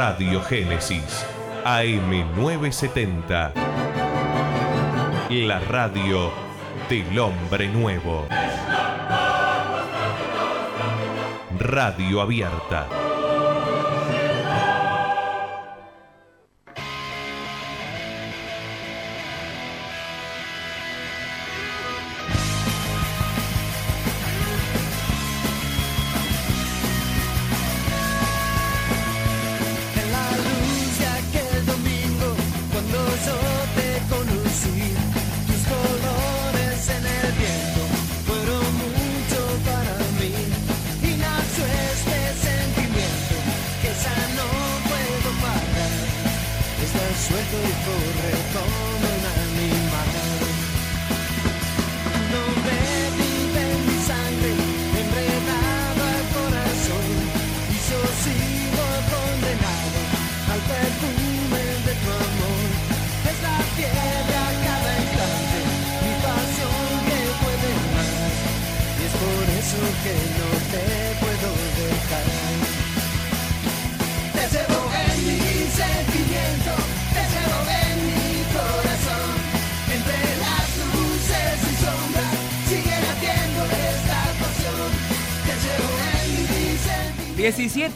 Radio Génesis, AM970. La radio del hombre nuevo. Radio abierta.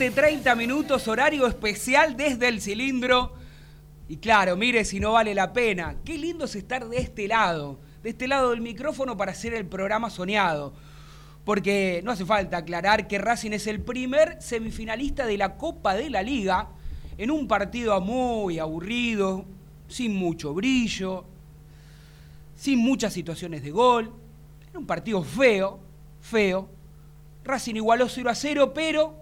20, 30 minutos, horario especial desde el cilindro. Y claro, mire si no vale la pena. Qué lindo es estar de este lado, de este lado del micrófono para hacer el programa soñado. Porque no hace falta aclarar que Racing es el primer semifinalista de la Copa de la Liga en un partido muy aburrido, sin mucho brillo, sin muchas situaciones de gol, en un partido feo, feo. Racing igualó 0 a 0, pero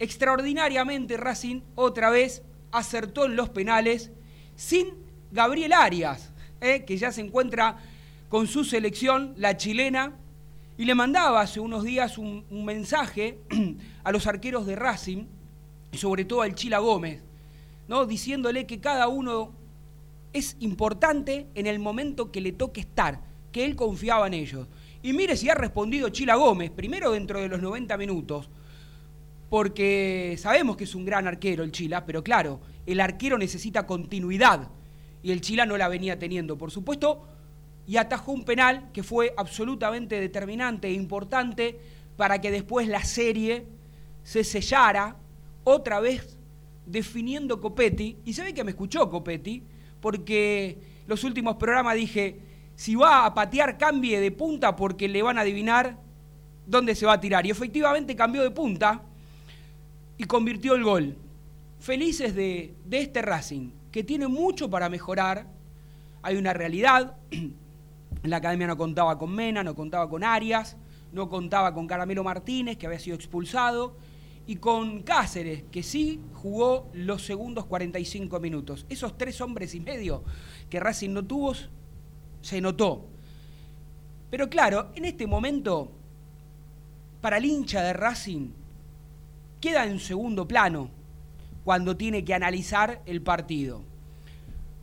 extraordinariamente Racing otra vez acertó en los penales sin Gabriel Arias, eh, que ya se encuentra con su selección, la chilena, y le mandaba hace unos días un, mensaje a los arqueros de Racing, sobre todo al Chila Gómez, ¿no? diciéndole que cada uno es importante en el momento que le toque estar, que él confiaba en ellos. Y mire si ha respondido Chila Gómez, primero dentro de los 90 minutos, porque sabemos que es un gran arquero el Chila, pero claro, el arquero necesita continuidad y el Chila no la venía teniendo, por supuesto, y atajó un penal que fue absolutamente determinante e importante para que después la serie se sellara otra vez definiendo Copetti, y se ve que me escuchó Copetti, porque los últimos programas dije, si va a patear cambie de punta porque le van a adivinar dónde se va a tirar. Y efectivamente cambió de punta y convirtió el gol. Felices de, de este Racing, que tiene mucho para mejorar. Hay una realidad. La academia no contaba con Mena, no contaba con Arias, no contaba con Caramelo Martínez, que había sido expulsado, y con Cáceres, que sí jugó los segundos 45 minutos. Esos tres hombres y medio que Racing no tuvo, se notó. Pero claro, en este momento, para el hincha de Racing, queda en segundo plano cuando tiene que analizar el partido.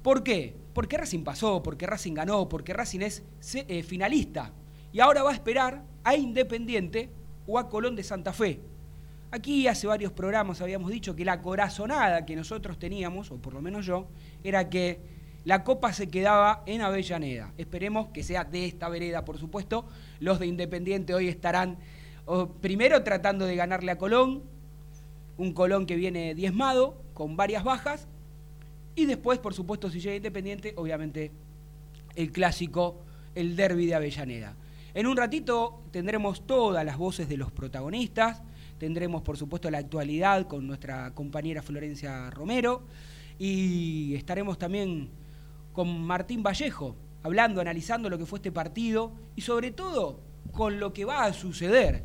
¿Por qué? Porque Racing pasó, porque Racing ganó, porque Racing es eh, finalista. Y ahora va a esperar a Independiente o a Colón de Santa Fe. Aquí hace varios programas habíamos dicho que la corazonada que nosotros teníamos, o por lo menos yo, era que la copa se quedaba en Avellaneda. Esperemos que sea de esta vereda, por supuesto. Los de Independiente hoy estarán primero tratando de ganarle a Colón, un Colón que viene diezmado, con varias bajas, y después, por supuesto, si llega Independiente, obviamente el clásico, el derby de Avellaneda. En un ratito tendremos todas las voces de los protagonistas, tendremos, por supuesto, la actualidad con nuestra compañera Florencia Romero, y estaremos también con Martín Vallejo, hablando, analizando lo que fue este partido, y sobre todo con lo que va a suceder,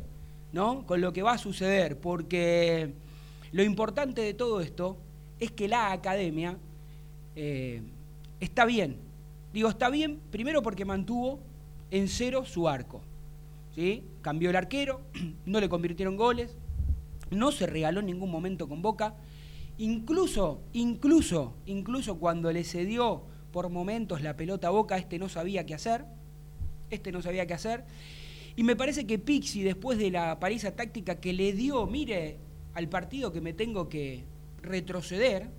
¿no? Con lo que va a suceder, porque lo importante de todo esto es que la academia eh, está bien. Digo, está bien primero porque mantuvo en cero su arco. ¿sí? Cambió el arquero, no le convirtieron goles, no se regaló en ningún momento con Boca. Incluso, incluso, incluso cuando le cedió por momentos la pelota a Boca, este no sabía qué hacer. Este no sabía qué hacer. Y me parece que Pixi, después de la paliza táctica que le dio, mire, al partido que me tengo que, retroceder,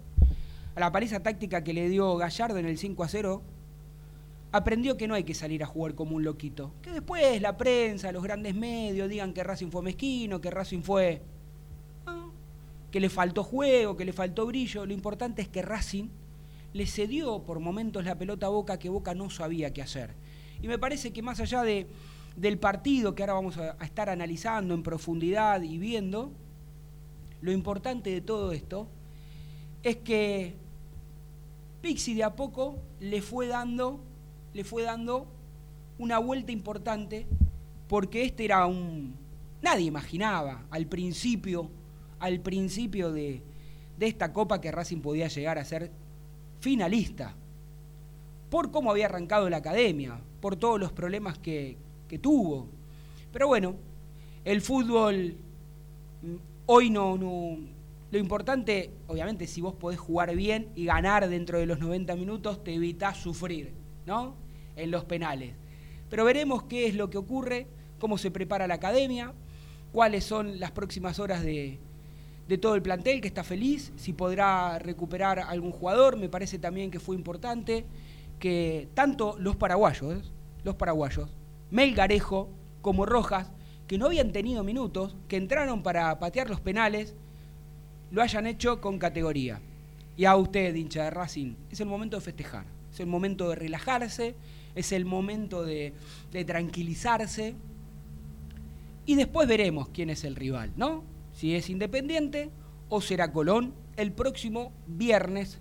a la paliza táctica que le dio Gallardo en el 5 a 0, aprendió que no hay que salir a jugar como un loquito. Que después la prensa, los grandes medios digan que Racing fue mezquino, que Racing fue... ah, que le faltó juego, que le faltó brillo. Lo importante es que Racing le cedió por momentos la pelota a Boca que Boca no sabía qué hacer. Y me parece que más allá de, del partido que ahora vamos a estar analizando en profundidad y viendo, lo importante de todo esto es que Pixi de a poco le fue dando, le fue dando una vuelta importante porque este era un nadie imaginaba al principio al principio de, de esta copa que Racing podía llegar a ser finalista por cómo había arrancado la academia, por todos los problemas que, que tuvo. Pero bueno, el fútbol hoy no, no, Lo importante, obviamente, si vos podés jugar bien y ganar dentro de los 90 minutos, te evitás sufrir, ¿no? En los penales. Pero veremos qué es lo que ocurre, cómo se prepara la academia, cuáles son las próximas horas de, de todo el plantel que está feliz, si podrá recuperar algún jugador, me parece también que fue importante que tanto los paraguayos, los paraguayos, Melgarejo como Rojas, que no habían tenido minutos, que entraron para patear los penales, lo hayan hecho con categoría. Y a usted, hincha de Racing, es el momento de festejar, es el momento de relajarse, es el momento de, tranquilizarse. Y después veremos quién es el rival, ¿no? Si es Independiente o será Colón el próximo viernes.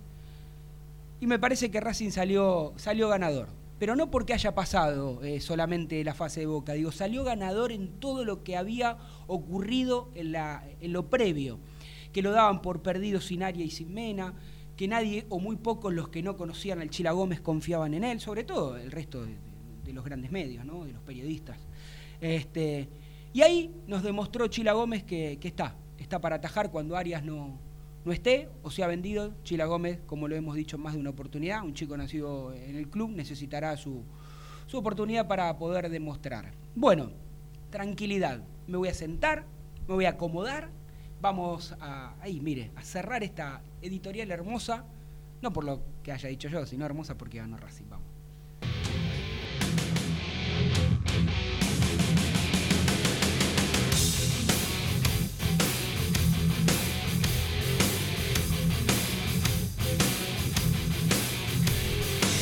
Y me parece que Racing salió, salió ganador. Pero no porque haya pasado eh, solamente la fase de Boca, digo, salió ganador en todo lo que había ocurrido en, la, en lo previo, que lo daban por perdido sin Aria y sin Mena, que nadie o muy pocos los que no conocían al Chila Gómez confiaban en él, sobre todo el resto de, los grandes medios, ¿no? de los periodistas. Este, y ahí nos demostró Chila Gómez que, que está, está para atajar cuando Arias no, no esté o sea vendido. Chila Gómez, como lo hemos dicho más de una oportunidad, un chico nacido en el club, necesitará su, su oportunidad para poder demostrar. Bueno, tranquilidad. Me voy a sentar, me voy a acomodar. Vamos a, ahí, mire, a cerrar esta editorial hermosa, no por lo que haya dicho yo, sino hermosa porque ganó Racing. Vamos.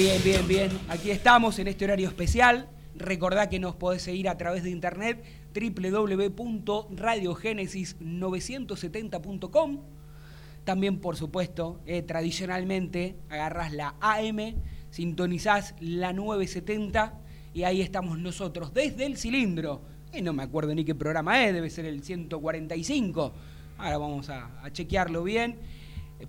Bien, bien, bien. Aquí estamos en este horario especial. Recordá que nos podés seguir a través de internet www.radiogenesis970.com. También, por supuesto, eh, tradicionalmente agarrás la AM, sintonizás la 970 y ahí estamos nosotros desde el cilindro. Y no me acuerdo ni qué programa es, debe ser el 145. Ahora vamos a, a chequearlo bien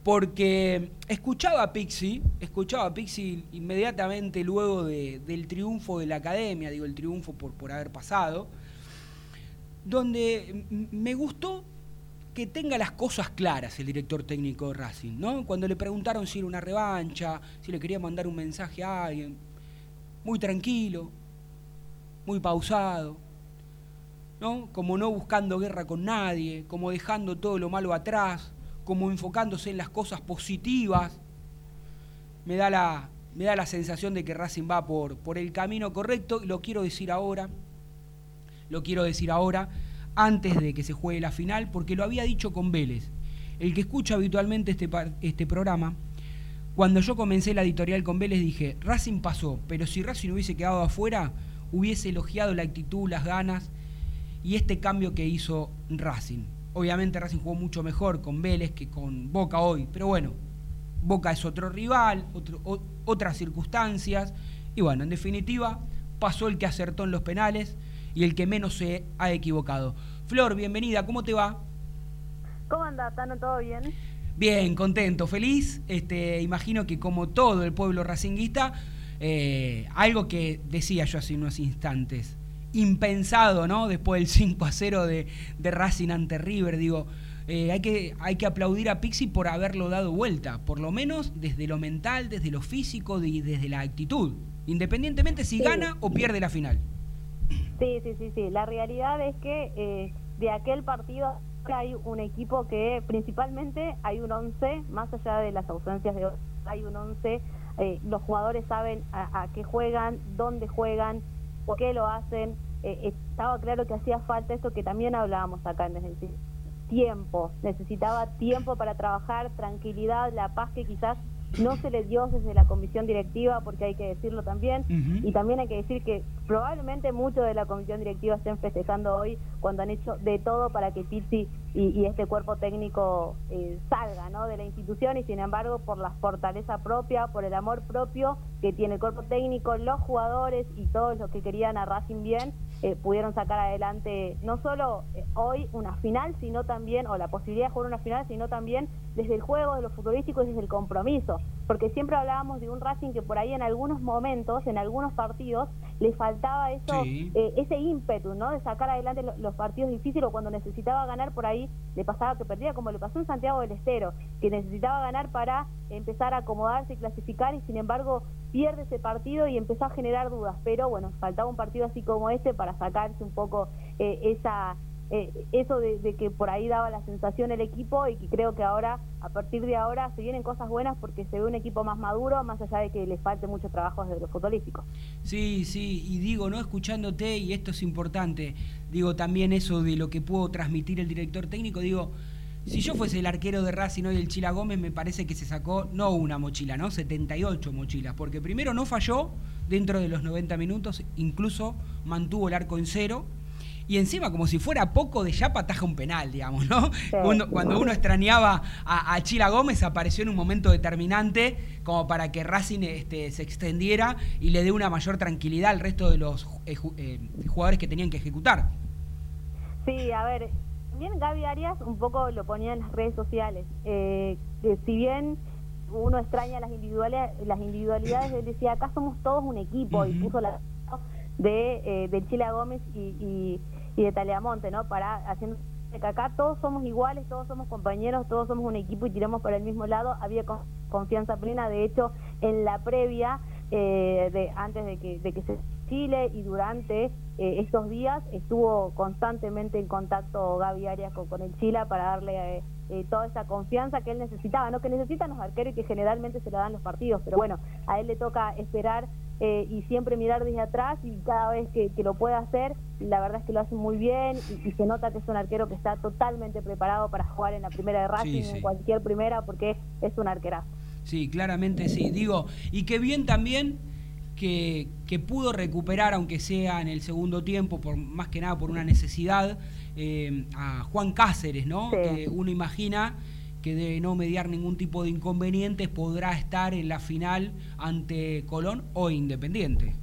porque escuchaba a Pixie, escuchaba a Pixie inmediatamente luego de, del triunfo de la academia, digo el triunfo por, por haber pasado, donde me gustó que tenga las cosas claras el director técnico de Racing, ¿no? Cuando le preguntaron si era una revancha, si le quería mandar un mensaje a alguien, muy tranquilo, muy pausado, ¿no? Como no buscando guerra con nadie, como dejando todo lo malo atrás, como enfocándose en las cosas positivas. Me da la, me da la sensación de que Racing va por, por el camino correcto y lo quiero decir ahora, lo quiero decir ahora, antes de que se juegue la final, porque lo había dicho con Vélez. El que escucha habitualmente este, este programa, cuando yo comencé la editorial con Vélez dije, Racing pasó, pero si Racing hubiese quedado afuera, hubiese elogiado la actitud, las ganas y este cambio que hizo Racing. Obviamente Racing jugó mucho mejor con Vélez que con Boca hoy, pero bueno, Boca es otro rival, otro, o, otras circunstancias, y bueno, en definitiva, pasó el que acertó en los penales y el que menos se ha equivocado. Flor, bienvenida, ¿cómo te va? ¿Cómo andás, Tano? ¿Todo bien? Bien, contento, feliz. Este, imagino que como todo el pueblo racinguista, eh, algo que decía yo hace unos instantes, impensado, ¿no? Después del 5 a 0 de, de Racing ante River, digo, eh, hay, que, hay que aplaudir a Pixi por haberlo dado vuelta, por lo menos desde lo mental, desde lo físico y desde la actitud, independientemente si Sí. gana o pierde la final. Sí, sí, sí, sí. La realidad es que eh, de aquel partido hay un equipo que principalmente hay un 11, más allá de las ausencias de hay un 11, eh, los jugadores saben a, qué juegan, dónde juegan, por qué lo hacen. Eh, estaba claro que hacía falta esto que también hablábamos acá en el tiempo, necesitaba tiempo para trabajar, tranquilidad, la paz que quizás no se le dio desde la comisión directiva, porque hay que decirlo también, y también hay que decir que probablemente muchos de la comisión directiva estén festejando hoy cuando han hecho de todo para que Pizzi y, este cuerpo técnico eh, salga ¿no? de la institución. Y sin embargo por la fortaleza propia, por el amor propio que tiene el cuerpo técnico, los jugadores y todos los que querían a Racing bien, eh, pudieron sacar adelante no solo eh, hoy una final, sino también, o la posibilidad de jugar una final, sino también desde el juego, de los futbolísticos y desde el compromiso. Porque siempre hablábamos de un Racing que por ahí en algunos momentos, en algunos partidos, le faltaba eso, eh, ese ímpetu, ¿no? De sacar adelante los, partidos difíciles o cuando necesitaba ganar por ahí le pasaba que perdía, como le pasó en Santiago del Estero, que necesitaba ganar para empezar a acomodarse y clasificar y sin embargo pierde ese partido y empezó a generar dudas. Pero bueno, faltaba un partido así como este para sacarse un poco eh, esa eh, eso de, que por ahí daba la sensación el equipo y que creo que ahora, a partir de ahora, se vienen cosas buenas porque se ve un equipo más maduro, más allá de que le falte mucho trabajo desde lo futbolístico. Sí, sí, y digo, ¿no? Escuchándote, y esto es importante, digo también eso de lo que puedo transmitir el director técnico, digo, si yo fuese el arquero de Racing hoy, el Chila Gómez, me parece que se sacó no una mochila, ¿no? 78 mochilas, porque primero no falló dentro de los 90 minutos, incluso mantuvo el arco en cero y encima como si fuera poco de Yapa ataja un penal, digamos, ¿no? Cuando, uno extrañaba a, Chila Gómez apareció en un momento determinante como para que Racing este, se extendiera y le dé una mayor tranquilidad al resto de los eh, eh, jugadores que tenían que ejecutar. Sí, a ver, bien Gaby Arias un poco lo ponía en las redes sociales. Eh, si bien uno extraña las individualidades, las individualidades, él decía, acá somos todos un equipo y puso la de, de Chila Gómez y, y de Taleamonte, ¿no? Para haciendo que acá todos somos iguales, todos somos compañeros, todos somos un equipo y tiramos para el mismo lado. Había confianza plena, de hecho, en la previa, eh, de antes de que, de que se Chile y durante eh, estos días estuvo constantemente en contacto Gaby Arias con, el Chile para darle eh, toda esa confianza que él necesitaba, no que necesitan los arqueros y que generalmente se le dan los partidos, pero bueno, a él le toca esperar eh, y siempre mirar desde atrás y cada vez que, lo puede hacer, la verdad es que lo hace muy bien y, se nota que es un arquero que está totalmente preparado para jugar en la primera de Racing, en cualquier primera, porque es un arquerazo. Sí, claramente sí. Digo, y qué bien también que, que, pudo recuperar, aunque sea en el segundo tiempo, por más que nada por una necesidad, eh, a Juan Cáceres, ¿no? uno imagina que de no mediar ningún tipo de inconvenientes podrá estar en la final ante Colón o Independiente.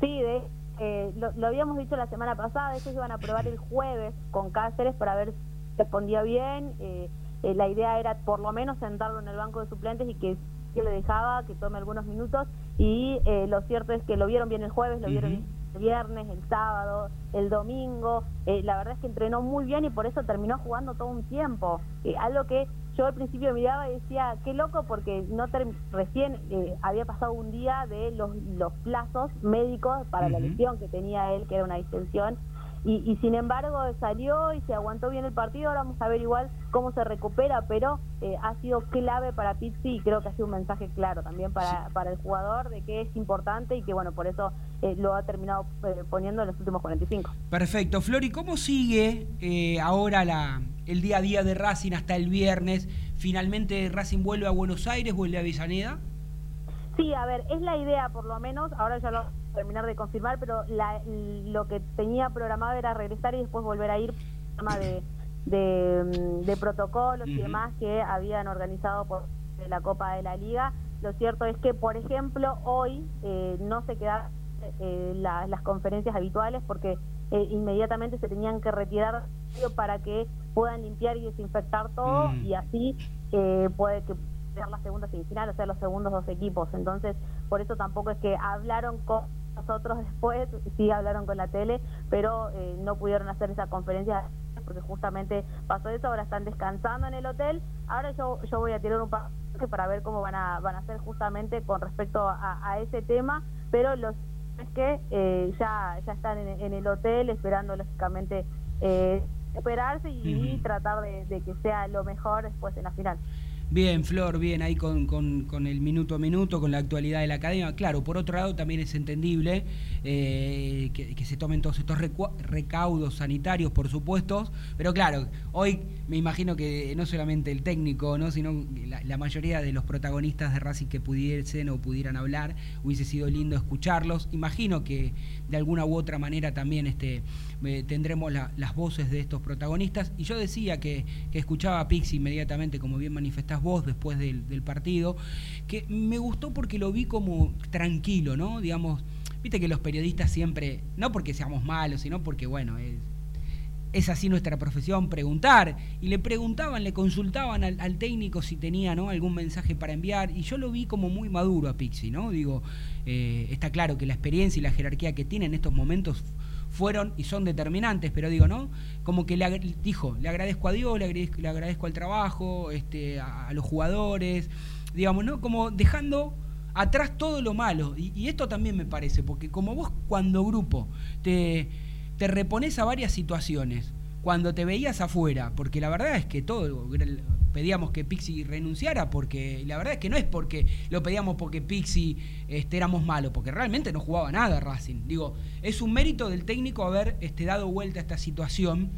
Sí, de, eh, lo, habíamos dicho la semana pasada, ellos iban a probar el jueves con Cáceres para ver si respondía bien. Eh, eh, la idea era por lo menos sentarlo en el banco de suplentes y que, que le dejaba que tome algunos minutos. Y lo cierto es que lo vieron bien el jueves, lo vieron bien viernes, el sábado, el domingo. Eh, la verdad es que entrenó muy bien y por eso terminó jugando todo un tiempo. Eh, algo que yo al principio miraba y decía, qué loco, porque no recién eh, había pasado un día de los, los plazos médicos para la lesión que tenía él, que era una distensión y, sin embargo salió y se aguantó bien el partido. Ahora vamos a ver igual cómo se recupera, pero eh, ha sido clave para Pizzi y creo que ha sido un mensaje claro también para, para el jugador de que es importante y que bueno, por eso eh, lo ha terminado eh, poniendo en los últimos 45. Perfecto. Flori, ¿cómo sigue ahora la, el día a día de Racing hasta el viernes? ¿Finalmente Racing vuelve a Buenos Aires, vuelve a Avellaneda? Sí, a ver, es la idea por lo menos, ahora ya lo terminar de confirmar, pero lo que tenía programado era regresar y después volver a ir tema de, de, de protocolos y demás que habían organizado por la Copa de la Liga. Lo cierto es que, por ejemplo, hoy eh, no se quedan eh, las conferencias habituales porque eh, inmediatamente se tenían que retirar para que puedan limpiar y desinfectar todo y así puede que la segunda semifinal, o sea, los segundos dos equipos. Entonces, por eso tampoco es que hablaron con nosotros después sí hablaron con la tele, pero eh, no pudieron hacer esa conferencia porque justamente pasó eso, ahora están descansando en el hotel. Ahora yo, yo voy a tirar un paso para ver cómo van a, van a hacer justamente con respecto a, ese tema, pero los es que eh, ya, ya están en, el hotel esperando lógicamente eh, esperarse y, tratar de, de que sea lo mejor después en la final. Bien, Flor, bien, ahí con, con- el minuto a minuto, con la actualidad de la academia. Claro, por otro lado también es entendible eh, que, que se tomen todos estos recaudos sanitarios, por supuesto, pero claro, hoy me imagino que no solamente el técnico, ¿no? sino la, la mayoría de los protagonistas de Racing que pudiesen o pudieran hablar, hubiese sido lindo escucharlos. Imagino que de alguna u otra manera también este, eh, tendremos la- las voces de estos protagonistas. Y yo decía que, que escuchaba a Pix inmediatamente, como bien manifestás vos después del, del partido, que me gustó porque lo vi como tranquilo, ¿no? Digamos, viste que los periodistas siempre, no porque seamos malos, sino porque, bueno, es, es así nuestra profesión, preguntar. Y le preguntaban, le consultaban al, técnico si tenía ¿no? algún mensaje para enviar. Y yo lo vi como muy maduro a Pixi, ¿no? Digo, eh, está claro que la experiencia y la jerarquía que tiene en estos momentos fueron y son determinantes, pero digo, ¿no? Como que le dijo, le agradezco a Dios, le agradezco, al trabajo, este, a, a los jugadores, digamos, ¿no? Como dejando atrás todo lo malo. Y, y esto también me parece, porque como vos cuando grupo te, te repones a varias situaciones, cuando te veías afuera, porque la verdad es que todo pedíamos que Pixi renunciara, porque la verdad es que no es porque lo pedíamos porque Pixi este, éramos malos, porque realmente no jugaba nada Racing. Digo, es un mérito del técnico haber este, dado vuelta a esta situación.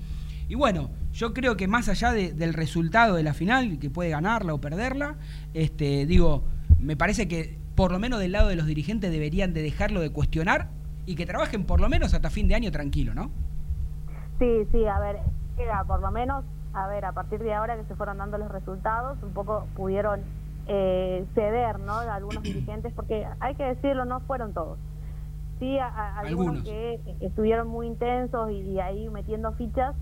Y bueno, yo creo que más allá de- del resultado de la final, que puede ganarla o perderla, este, digo, me parece que por lo menos del lado de los dirigentes deberían de dejarlo de cuestionar y que trabajen por lo menos hasta fin de año tranquilo, ¿no? Sí, sí, a ver, era por lo menos, a ver, a partir de ahora que se fueron dando los resultados, un poco pudieron eh, ceder, ¿no? De algunos dirigentes, porque hay que decirlo, no fueron todos. Sí, a- a- algunos, Algunos. que estuvieron muy intensos y, y ahí metiendo fichas,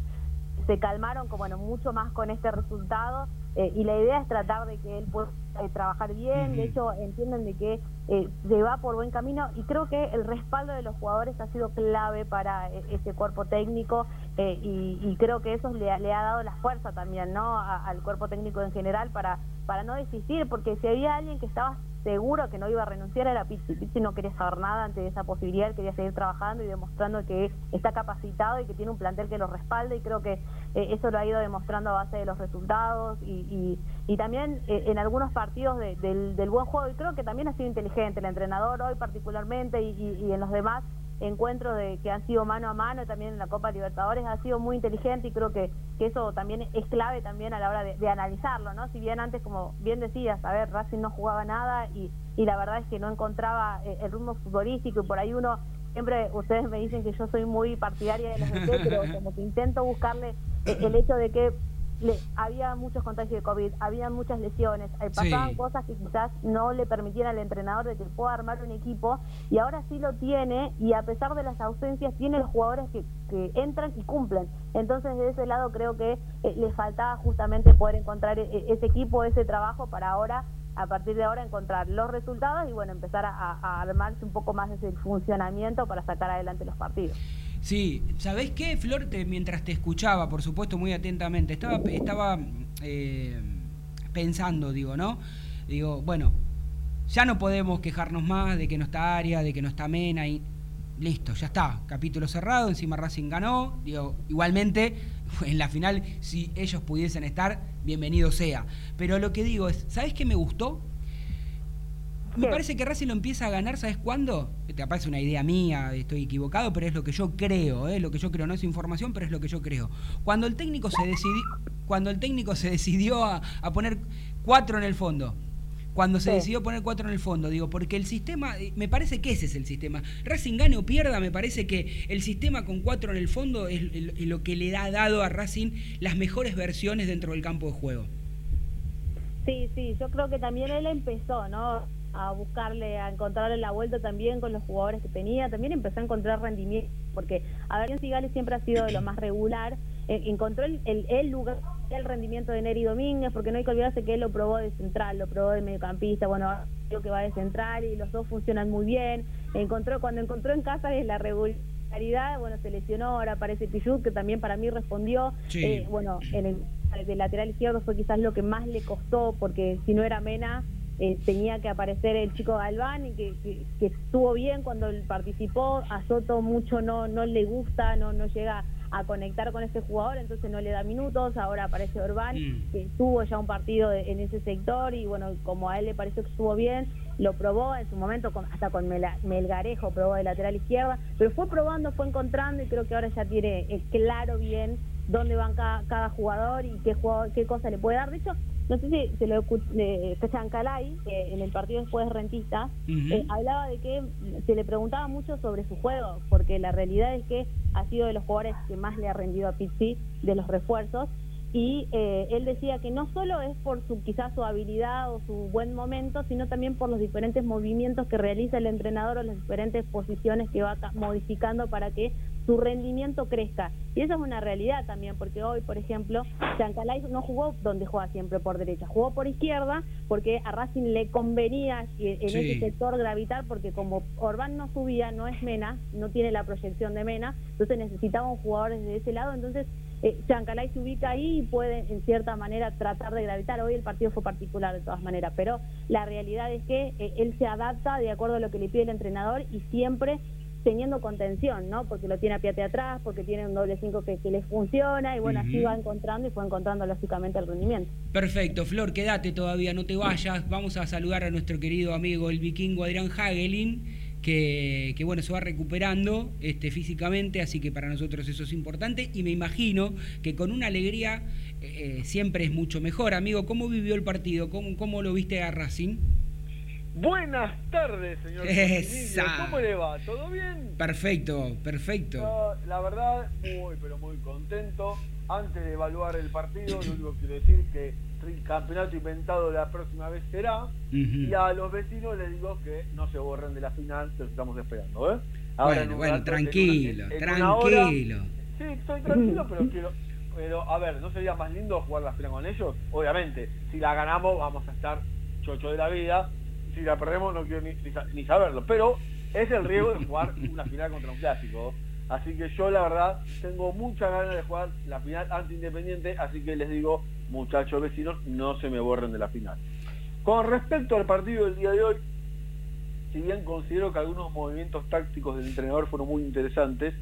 se calmaron como bueno, mucho más con este resultado eh, y la idea es tratar de que él pueda eh, trabajar bien, de hecho entienden de que eh, se va por buen camino y creo que el respaldo de los jugadores ha sido clave para eh, ese cuerpo técnico eh, y, creo que eso le, le ha dado la fuerza también no al cuerpo técnico en general para para no desistir porque si había alguien que estaba seguro que no iba a renunciar era Pizzi. Pizzi no quería saber nada ante esa posibilidad, él quería seguir trabajando y demostrando que está capacitado y que tiene un plantel que lo respalda y creo que eh, eso lo ha ido demostrando a base de los resultados y, y, también en algunos partidos de- del, del buen juego y creo que también ha sido inteligente el entrenador hoy particularmente y, en los demás encuentros de que han sido mano a mano también en la Copa Libertadores ha sido muy inteligente y creo que, que eso también es clave también a la hora de, analizarlo, ¿no? Si bien antes, como bien decías, a ver, Racing no jugaba nada y, y la verdad es que no encontraba eh, el ritmo futbolístico y por ahí uno, siempre ustedes me dicen que yo soy muy partidaria de los DT, pero como que intento buscarle eh, el hecho de que le- había muchos contagios de COVID, había muchas lesiones, eh, pasaban Sí. cosas que quizás no le permitían al entrenador de que pueda armar un equipo y ahora sí lo tiene y a pesar de las ausencias tiene los jugadores que, que entran y cumplen. Entonces de ese lado creo que eh, le faltaba justamente poder encontrar e- ese equipo, ese trabajo para ahora a partir de ahora encontrar los resultados y bueno empezar a, a- armarse un poco más ese funcionamiento para sacar adelante los partidos. Sí, ¿sabés qué, Flor? Te- mientras te escuchaba, por supuesto, muy atentamente, estaba, estaba eh, pensando, digo, ¿no? Digo, bueno, ya no podemos quejarnos más de que no está Aria, de que no está Mena y listo, ya está, capítulo cerrado, encima Racing ganó, digo, igualmente en la final si ellos pudiesen estar, bienvenido sea. Pero lo que digo es, ¿sabés qué me gustó? Me parece que Racing lo empieza a ganar, ¿sabes cuándo? Te parece una idea mía, estoy equivocado, pero es lo que yo creo, ¿eh? lo que yo creo, no es información, pero es lo que yo creo. Cuando el técnico se decidió, cuando el técnico se decidió a, a poner cuatro en el fondo, cuando se Sí. decidió poner cuatro en el fondo, digo, porque el sistema, eh, me parece que ese es el sistema. Racing gane o pierda, me parece que el sistema con cuatro en el fondo es lo que le ha dado a Racing las mejores versiones dentro del campo de juego. Sí, sí, yo creo que también él empezó, ¿no? A buscarle, a encontrarle la vuelta también con los jugadores que tenía, también empezó a encontrar rendimiento, porque a ver, Cigales siempre ha sido de lo más regular, eh, encontró el, el, el lugar, el rendimiento de Neri Domínguez, porque no hay que olvidarse que él lo probó de central, lo probó de mediocampista, bueno, creo que va de central y los dos funcionan muy bien, encontró, cuando encontró en casa es la regularidad, bueno, se lesionó, ahora aparece Pichut, que también para mí respondió, Sí. eh, bueno, en el de lateral izquierdo fue quizás lo que más le costó, porque si no era Mena, eh, tenía que aparecer el chico Galván, y que, que, que estuvo bien cuando participó, a Soto mucho no no le gusta, no no llega a conectar con ese jugador, entonces no le da minutos, ahora aparece Orbán, Mm. que tuvo ya un partido de- en ese sector y bueno, como a él le pareció que estuvo bien, lo probó en su momento, con- hasta con Mela- Melgarejo probó de lateral izquierda, pero fue probando, fue encontrando y creo que ahora ya tiene eh, claro bien dónde van cada, cada jugador y qué jugador, qué cosa le puede dar. De hecho, no sé si se lo escuché, Calay, que en el partido después de Rentista, eh, hablaba de que se le preguntaba mucho sobre su juego, porque la realidad es que ha sido de los jugadores que más le ha rendido a Pizzi, de los refuerzos, y eh, él decía que no solo es por su quizás su habilidad o su buen momento, sino también por los diferentes movimientos que realiza el entrenador o las diferentes posiciones que va ca- modificando para que su rendimiento crezca. Y eso es una realidad también, porque hoy, por ejemplo, Chancalay no jugó donde juega siempre por derecha, jugó por izquierda porque a Racing le convenía en en Sí. ese sector gravitar, porque como Orbán no subía, no es Mena, no tiene la proyección de Mena, entonces necesitaban jugadores de ese lado, entonces eh, Chancalay se ubica ahí y puede en cierta manera tratar de gravitar. Hoy el partido fue particular de todas maneras, pero la realidad es que eh, él se adapta de acuerdo a lo que le pide el entrenador y siempre teniendo contención, ¿no? Porque lo tiene a piate atrás, porque tiene un doble cinco que, que le funciona y bueno, así va encontrando y fue encontrando lógicamente el rendimiento. Perfecto, Flor, quédate todavía, no te vayas. Vamos a saludar a nuestro querido amigo el vikingo Adrián Hagelin, que, que, bueno, se va recuperando este, físicamente, así que para nosotros eso es importante. Y me imagino que con una alegría eh, eh, siempre es mucho mejor. Amigo, ¿cómo vivió el partido? ¿Cómo, cómo lo viste a Racing? Buenas tardes, señor. Esa. ¿Cómo le va? ¿Todo bien? Perfecto, perfecto. No, la verdad, muy, pero muy contento. Antes de evaluar el partido, lo único que quiero decir que el campeonato inventado la próxima vez será. Y a los vecinos les digo que no se borren de la final, los estamos esperando, ¿eh? en Bueno, bueno, en tranquilo, una- en una hora- tranquilo. Sí, estoy tranquilo, pero quiero. Pero, a ver, ¿no sería más lindo jugar la final con ellos? Obviamente, si la ganamos, vamos a estar chocho de la vida. Si la perdemos, no quiero ni, ni sa- ni saberlo. Pero es el riesgo de jugar una final contra un clásico. Así que yo, la verdad, tengo muchas ganas de jugar la final anti-independiente. Así que les digo, muchachos vecinos, no se me borren de la final. Con respecto al partido del día de hoy, si bien considero que algunos movimientos tácticos del entrenador fueron muy interesantes,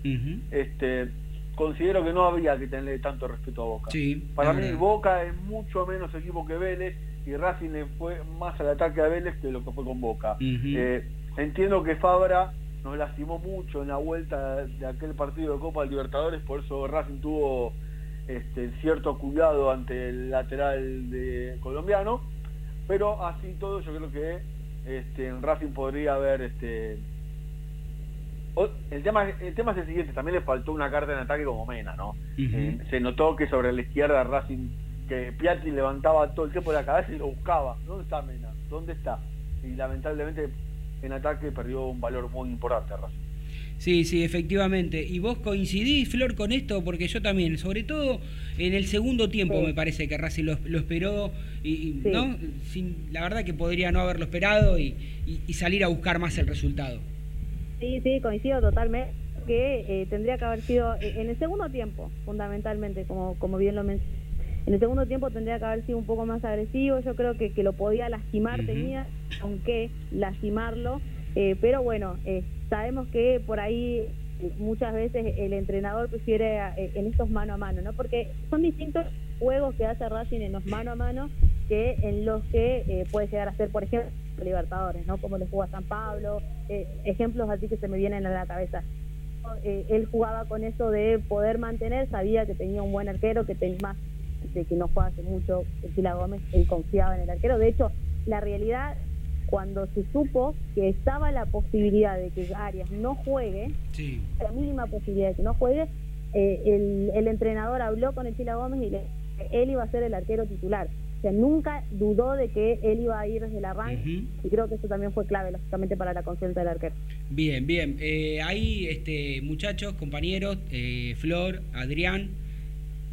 este, considero que no había que tenerle tanto respeto a Boca. Sí, Para mí. Boca es mucho menos equipo que Vélez y Racing le fue más al ataque a Vélez que lo que fue con Boca. Eh, entiendo que Fabra nos lastimó mucho en la vuelta de aquel partido de Copa Libertadores, por eso Racing tuvo este, cierto cuidado ante el lateral de colombiano, pero así todo yo creo que este, en Racing podría haber este, el tema, el tema es el siguiente, también le faltó una carta en ataque como Mena, ¿no? Eh, se notó que sobre la izquierda Racing, que Piatti levantaba todo el tiempo la cabeza y lo buscaba. ¿Dónde está Mena? ¿Dónde está? Y lamentablemente en ataque perdió un valor muy importante Racing. Sí, sí, efectivamente. ¿Y vos coincidís, Flor, con esto? Porque yo también, sobre todo en el segundo tiempo Sí. me parece que Racing lo, lo esperó y, y, Sí. ¿no? Sin, la verdad que podría no haberlo esperado y, y- y salir a buscar más el resultado. Sí, sí, coincido totalmente que eh, tendría que haber sido eh, en el segundo tiempo, fundamentalmente, como, como bien lo mencioné. En el segundo tiempo tendría que haber sido un poco más agresivo, yo creo que, que lo podía lastimar, Ujú. tenía con qué lastimarlo, eh, pero bueno, eh, sabemos que por ahí eh, muchas veces el entrenador prefiere eh, en estos mano a mano, ¿no? Porque son distintos juegos que hace Racing en los mano a mano que en los que eh, puede llegar a ser, por ejemplo, Libertadores, ¿no? Como le jugó a San Pablo, eh, ejemplos así que se me vienen a la cabeza. Eh, él jugaba con eso de poder mantener, sabía que tenía un buen arquero, que tenía más de que no juega hace mucho, Sila Gómez, él confiaba en el arquero. De hecho, la realidad, cuando se supo que estaba la posibilidad de que Arias no juegue, Sí. la mínima posibilidad de que no juegue, eh, el, el entrenador habló con el Chila Gómez y le, él iba a ser el arquero titular. O sea, nunca dudó de que él iba a ir desde el arranque y creo que eso también fue clave, lógicamente, para la consulta del arquero. Bien, bien. Eh, ahí, este, muchachos, compañeros, eh, Flor, Adrián,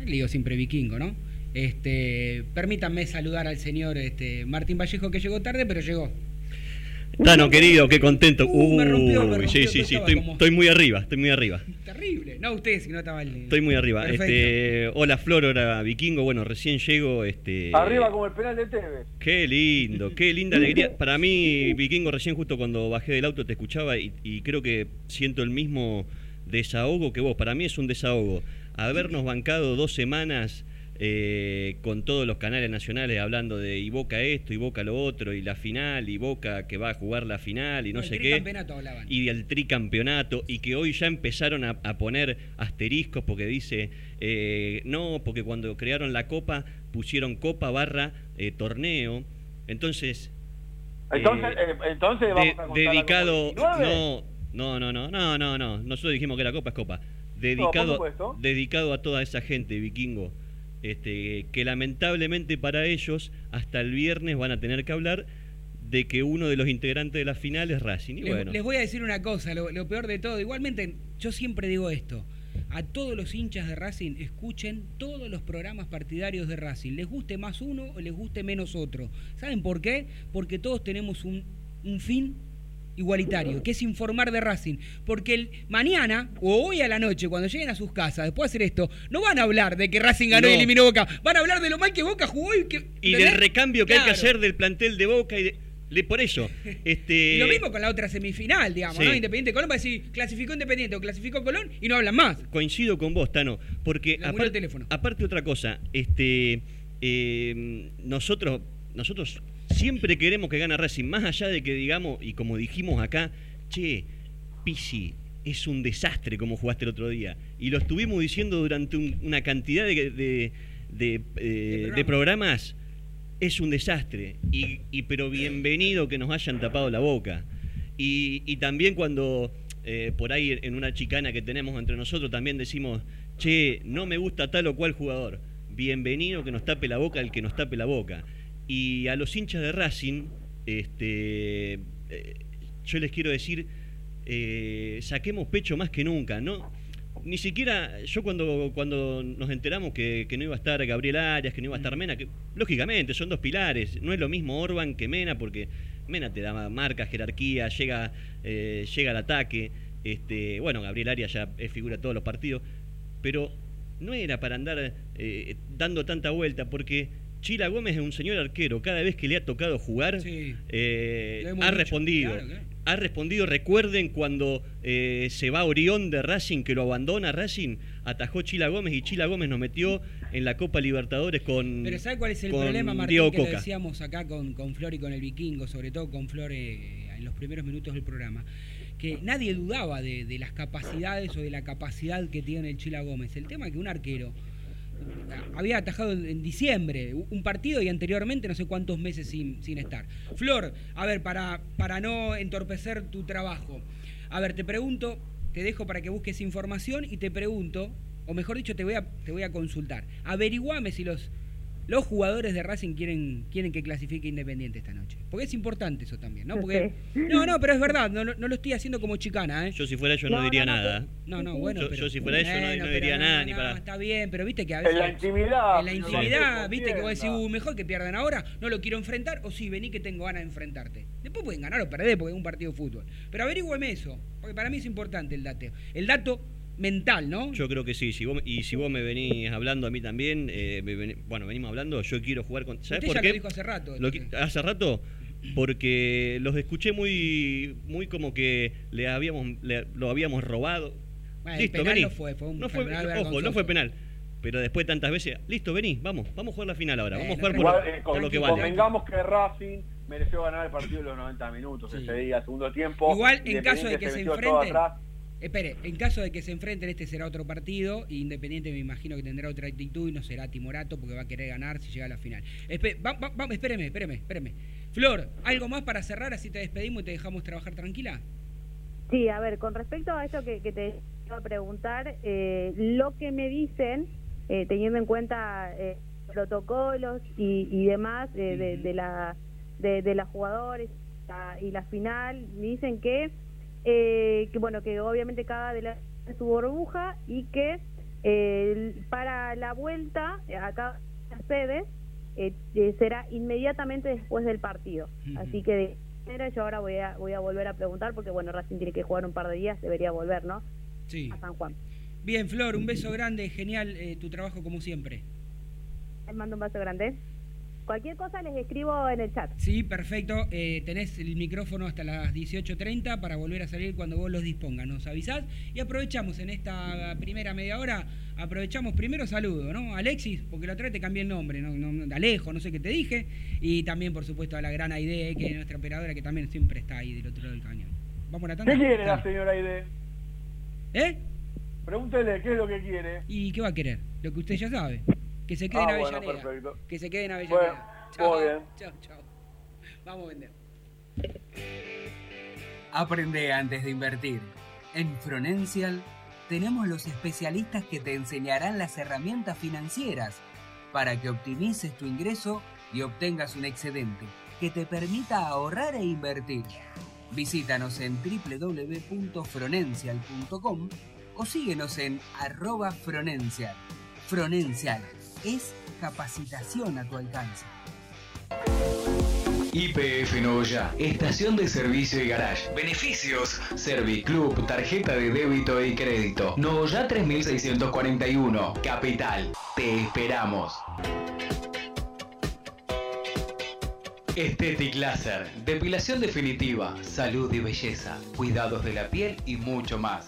le digo siempre vikingo, ¿no? Este, permítanme saludar al señor este, Martín Vallejo que llegó tarde, pero llegó. Tano, querido, qué contento. Uh, me rompió, me Uy, rompió, sí, sí, sí, estoy, como- estoy muy arriba, estoy muy arriba. Terrible. No, usted, si no estaba el... Estoy muy arriba. Este, hola Flor, hola Vikingo. Bueno, recién llego. Este, Arriba como el penal de Tevez. Qué lindo, qué linda alegría. Para mí, Vikingo, recién justo cuando bajé del auto te escuchaba y, y creo que siento el mismo desahogo que vos. Para mí es un desahogo habernos bancado dos semanas eh, con todos los canales nacionales hablando de y Boca esto, y Boca lo otro, y la final, y Boca que va a jugar la final, y no sé qué. Hablaban. Y del tricampeonato, y que hoy ya empezaron a, poner asteriscos porque dice, eh, no, porque cuando crearon la copa pusieron copa barra eh, torneo. Entonces... Entonces, eh, eh, entonces vamos a dedicado... No, no, no, no, no, no, no. Nosotros dijimos que la copa es copa dedicado supuesto. dedicado a toda esa gente vikingo este que lamentablemente para ellos hasta el viernes van a tener que hablar de que uno de los integrantes de la final es Racing y Les, bueno les voy a decir una cosa, lo, lo peor de todo. Igualmente, yo siempre digo esto. A todos los hinchas de Racing, escuchen todos los programas partidarios de Racing. Les guste más uno o les guste menos otro. ¿Saben por qué? Porque todos tenemos un, un fin igualitario, que es informar de Racing. Porque el mañana o hoy a la noche, cuando lleguen a sus casas, después de hacer esto, no van a hablar de que Racing ganó y eliminó Boca. Van a hablar de lo mal que Boca jugó y que... y del recambio que hay que hacer del plantel de Boca y de- por eso este lo mismo con la otra semifinal, digamos, Sí. ¿no? Independiente Colón va a decir, clasificó Independiente o clasificó Colón y no hablan más. coincido con vos, Tano, porque aparte, teléfono. aparte otra cosa, este, eh, nosotros, nosotros siempre queremos que gane Racing, más allá de que digamos, y como dijimos acá, che, Pisi, es un desastre como jugaste el otro día. Y lo estuvimos diciendo durante un- una cantidad eh, de programas. Es un desastre. Y, pero bienvenido que nos hayan tapado la boca. Y, y también cuando eh, por ahí en una chicana que tenemos entre nosotros también decimos, che, no me gusta tal o cual jugador. Bienvenido que nos tape la boca el que nos tape la boca. Y a los hinchas de Racing, este, eh, yo les quiero decir, eh, saquemos pecho más que nunca, ¿no? Ni siquiera, yo cuando, cuando nos enteramos que, que no iba a estar Gabriel Arias, que no iba a estar Mena, que lógicamente son dos pilares, no es lo mismo Orban que Mena, porque Mena te da marca, jerarquía, llega, eh, llega al ataque, este, bueno, Gabriel Arias ya es figura de todos los partidos, pero no era para andar eh, dando tanta vuelta, porque Chila Gómez es un señor arquero, cada vez que le ha tocado jugar, Sí. eh, ha dicho, respondido. claro, claro. Ha respondido, recuerden cuando eh, se va Orión de Racing, que lo abandona Racing, atajó Chila Gómez y Chila Gómez nos metió en la Copa Libertadores con Pero ¿sabe cuál es el problema, Martín, Diego que Coca. decíamos acá con, con Flor y con el Vikingo, sobre todo con Flor eh, en los primeros minutos del programa? Que nadie dudaba de, de las capacidades o de la capacidad que tiene el Chila Gómez. El tema es que un arquero había atajado en, en diciembre un partido y anteriormente no sé cuántos meses sin, sin estar. Flor, a ver, para, para no entorpecer tu trabajo, a ver, te pregunto, te dejo para que busques información y te pregunto, o mejor dicho, te voy a, te voy a consultar. Averiguame si los, los jugadores de Racing quieren, quieren que clasifique Independiente esta noche. Porque es importante eso también, ¿no? Porque, no, no, pero es verdad, no, no, no lo estoy haciendo como chicana, ¿eh? Yo si fuera yo no, No, diría no, no, nada. No, no, bueno, Yo- pero, yo si fuera ellos no- no diría nada ni para- Está bien, pero viste que a En veces... la intimidad. En la intimidad, viste que vos decís, uh, mejor que pierdan ahora, no lo quiero enfrentar, o sí, vení que tengo ganas de enfrentarte. Después pueden ganar o perder porque es un partido de fútbol. Pero averígüeme eso, porque para mí es importante el dato. El dato mental, ¿no? Yo creo que sí, si vos, y si vos me venís hablando a mí también, eh, me veni- bueno, venimos hablando, yo quiero jugar con... ¿Sabes Usted por ya qué? lo dijo hace rato. Lo que- hace rato, porque los escuché muy muy como que le habíamos le- lo habíamos robado. Bueno, el penal no fue, fue un no fue, penal ojo, no fue penal. Pero después de tantas veces, listo, vení, vamos, vamos a jugar la final ahora, vamos a jugar por, Igual, eh, por con- lo que vale. Convengamos que Racing mereció ganar el partido de los 90 minutos Sí. ese día, segundo tiempo. Igual, en caso de que se todo enfrenten, atrás. Espere, en caso de que se enfrenten, este será otro partido. y Independiente me imagino que tendrá otra actitud y no será timorato porque va a querer ganar si llega a la final. Espe- va- va- va- espéreme, espéreme, espéreme. Flor, ¿algo más para cerrar? Así te despedimos y te dejamos trabajar tranquila. Sí, a ver, con respecto a esto que, que te iba a preguntar, eh, lo que me dicen, eh, teniendo en cuenta eh, protocolos y, y demás eh, de, de la de, de las jugadores y la final, me dicen que, eh, que bueno, que obviamente cada de las su burbuja y que eh, para la vuelta a cada las sedes eh, eh, será inmediatamente después del partido. Así que de manera yo ahora voy a voy a volver a preguntar porque bueno Racing tiene que jugar un par de días debería volver no Sí. a San Juan Bien, Flor, un beso grande, genial eh, tu trabajo como siempre. les mando un beso grande Cualquier cosa les escribo en el chat. Sí, perfecto. Eh, tenés el micrófono hasta las 18.30 para volver a salir cuando vos los dispongas. Nos avisás y aprovechamos en esta primera media hora, aprovechamos primero saludo, ¿no? Alexis, porque la otra vez te cambié el nombre, ¿no? No- Alejo, no sé qué te dije. Y también, por supuesto, a la gran Aide, que es nuestra operadora, que también siempre está ahí del otro lado del cañón. Vamos a la tanda. ¿Qué quiere la señora Aide? ¿Eh? Pregúntele qué es lo que quiere. ¿Y qué va a querer? Lo que usted ya sabe. Que se quede Ah, en bueno, Avellaneda. perfecto. que se quede en Bueno, Avellaneda. chao, muy bien. chao, chao. Vamos a vender. Aprende antes de invertir. En Fronencial tenemos los especialistas que te enseñarán las herramientas financieras para que optimices tu ingreso y obtengas un excedente que te permita ahorrar e invertir. Visítanos en www.fronencial.com o síguenos en arroba Fronencial. Fronencial es capacitación a tu alcance. IPF Novoya, estación de servicio y garage. Beneficios: Serviclub, tarjeta de débito y crédito. Novoya 3641, Capital. Te esperamos. Estetic Laser, depilación definitiva, salud y belleza, cuidados de la piel y mucho más.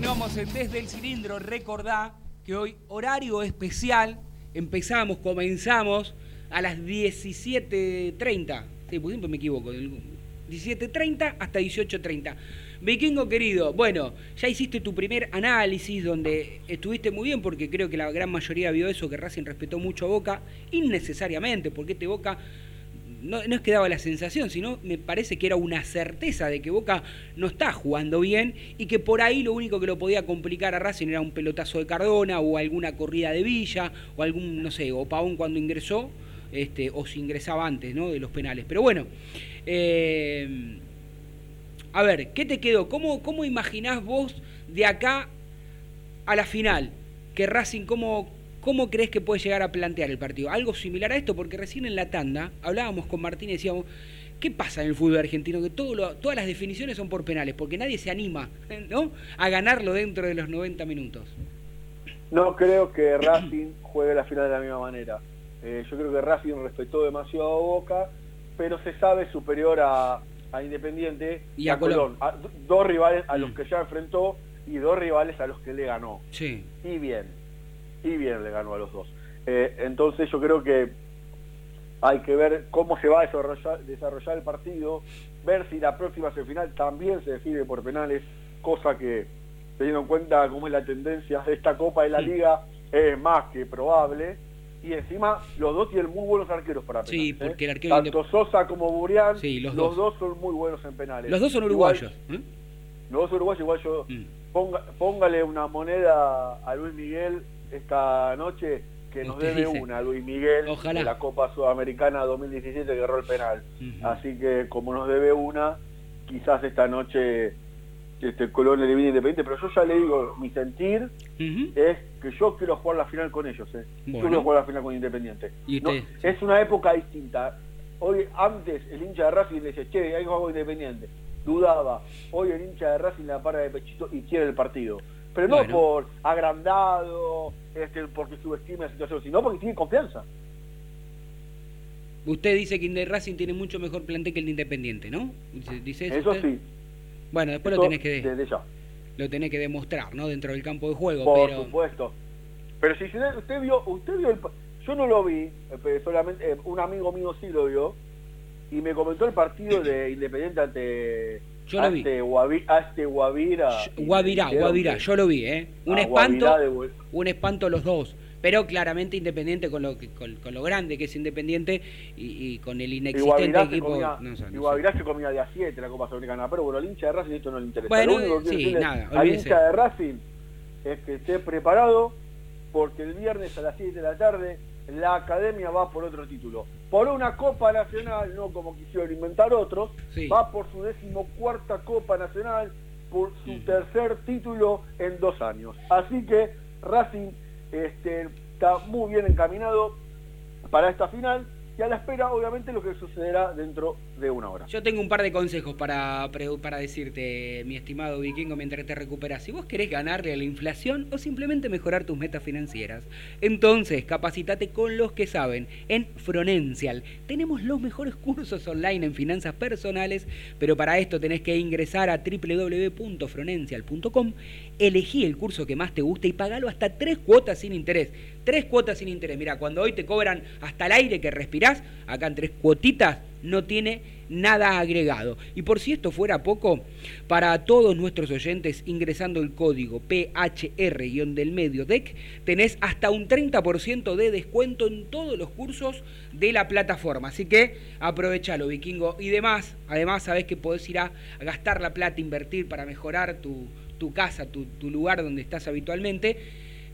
Continuamos en Desde el Cilindro. Recordá que hoy horario especial. Empezamos, comenzamos a las 17.30. Sí, pues siempre me equivoco. del- 17.30 hasta 18.30. Vikingo querido, bueno, ya hiciste tu primer análisis donde estuviste muy bien porque creo que la gran mayoría vio eso, que Racing respetó mucho a Boca, innecesariamente, porque este Boca no, no es que daba la sensación, sino me parece que era una certeza de que Boca no está jugando bien y que por ahí lo único que lo podía complicar a Racing era un pelotazo de Cardona o alguna corrida de Villa o algún, no sé, o Pavón cuando ingresó, este, o si ingresaba antes, ¿no? De los penales. Pero bueno, eh, a ver, ¿qué te quedó? ¿Cómo, ¿Cómo imaginás vos de acá a la final? Que Racing, ¿cómo, ¿cómo crees que puede llegar a plantear el partido? Algo similar a esto, porque recién en la tanda hablábamos con Martín y decíamos, ¿qué pasa en el fútbol argentino? Que todo lo- todas las definiciones son por penales, porque nadie se anima ¿no? a ganarlo dentro de los 90 minutos. No creo que Racing juegue la final de la misma manera. Eh, yo creo que Racing respetó demasiado a Boca, pero se sabe superior a, a Independiente Y a Colón. A- dos rivales a los Mm. que ya enfrentó y dos rivales a los que le ganó. Sí. Y bien, y bien le ganó a los dos. Eh, entonces yo creo que hay que ver cómo se va a desarrollar, desarrollar el partido, ver si la próxima semifinal también se define por penales, cosa que teniendo en cuenta cómo es la tendencia de esta Copa de la. Liga es más que probable. Y encima los dos tienen muy buenos arqueros para penales. Sí, ¿eh? porque el arquero Tanto Sosa como Burián, Sí, los los, dos. dos. son muy buenos en penales. Los dos son Igual- uruguayos. ¿eh? los dos uruguayos, igual yo Mm. ponga- póngale una moneda a Luis Miguel esta noche que nos debe dice. una, Luis Miguel, Ojalá. de la Copa Sudamericana 2017 que erró el penal. Así que como nos debe una, quizás esta noche este Colón elimine Independiente, pero yo ya le digo, mi sentir es que yo quiero jugar la final con ellos, ¿eh. Bueno. Yo quiero jugar la final con Independiente. Y No, usted- es una época distinta. Hoy, antes, el hincha de Racing decía, che, hay con Independiente. Dudaba. Hoy el hincha de Racing la para de pechito y quiere el partido. Pero no Bueno. por agrandado, este, porque subestime la situación, sino porque tiene confianza. Usted dice que Inde- Racing tiene mucho mejor plantel que el de Independiente, ¿no? Dice, eso. Eso usted? sí. Bueno, después eso lo tenés que desde ya. lo tenés que demostrar, ¿no? Dentro del campo de juego, Por pero supuesto. Pero si usted, usted vio, usted vio el, yo no lo vi, eh, pero solamente eh, un amigo mío sí lo vio y me comentó el partido de Independiente ante Yo lo vi. ante Guavi- ante Guavira. Guavirá, Guavirá, yo lo vi, ¿eh? Un Ah, espanto, de un espanto los dos. Pero claramente Independiente con lo con, con lo grande que es Independiente y, y con el inexistente equipo. comía, no sé, no y. Guavirá se comía de a 7 la Copa Sudamericana, pero bueno, al hincha de Racing esto no le interesa. Bueno, Lo único que sí, nada, al hincha de Racing es que esté preparado porque el viernes a las 7 de la tarde la academia va por otro título. Por una Copa Nacional, no como quisieron inventar otros, Sí. va por su decimocuarta Copa Nacional, por su tercer título en dos años. Así que Racing este, está muy bien encaminado para esta final y a la espera, obviamente, lo que sucederá dentro de una hora. Yo tengo un par de consejos para, para decirte, mi estimado vikingo, mientras te recuperas. Si vos querés ganarle a la inflación o simplemente mejorar tus metas financieras, entonces capacitate con los que saben en Fronencial. Tenemos los mejores cursos online en finanzas personales, pero para esto tenés que ingresar a www.fronencial.com, elegí el curso que más te guste y pagalo hasta tres cuotas sin interés. Tres cuotas sin interés. Mira, cuando hoy te cobran hasta el aire que respirás, acá en tres cuotitas no tiene nada agregado. Y por si esto fuera poco, para todos nuestros oyentes ingresando el código PHR-del medio DEC, tenés hasta un 30% de descuento en todos los cursos de la plataforma. Así que aprovechalo, vikingo. Y demás, además sabés que podés ir a, gastar la plata, invertir para mejorar tu, tu casa, tu, tu lugar donde estás habitualmente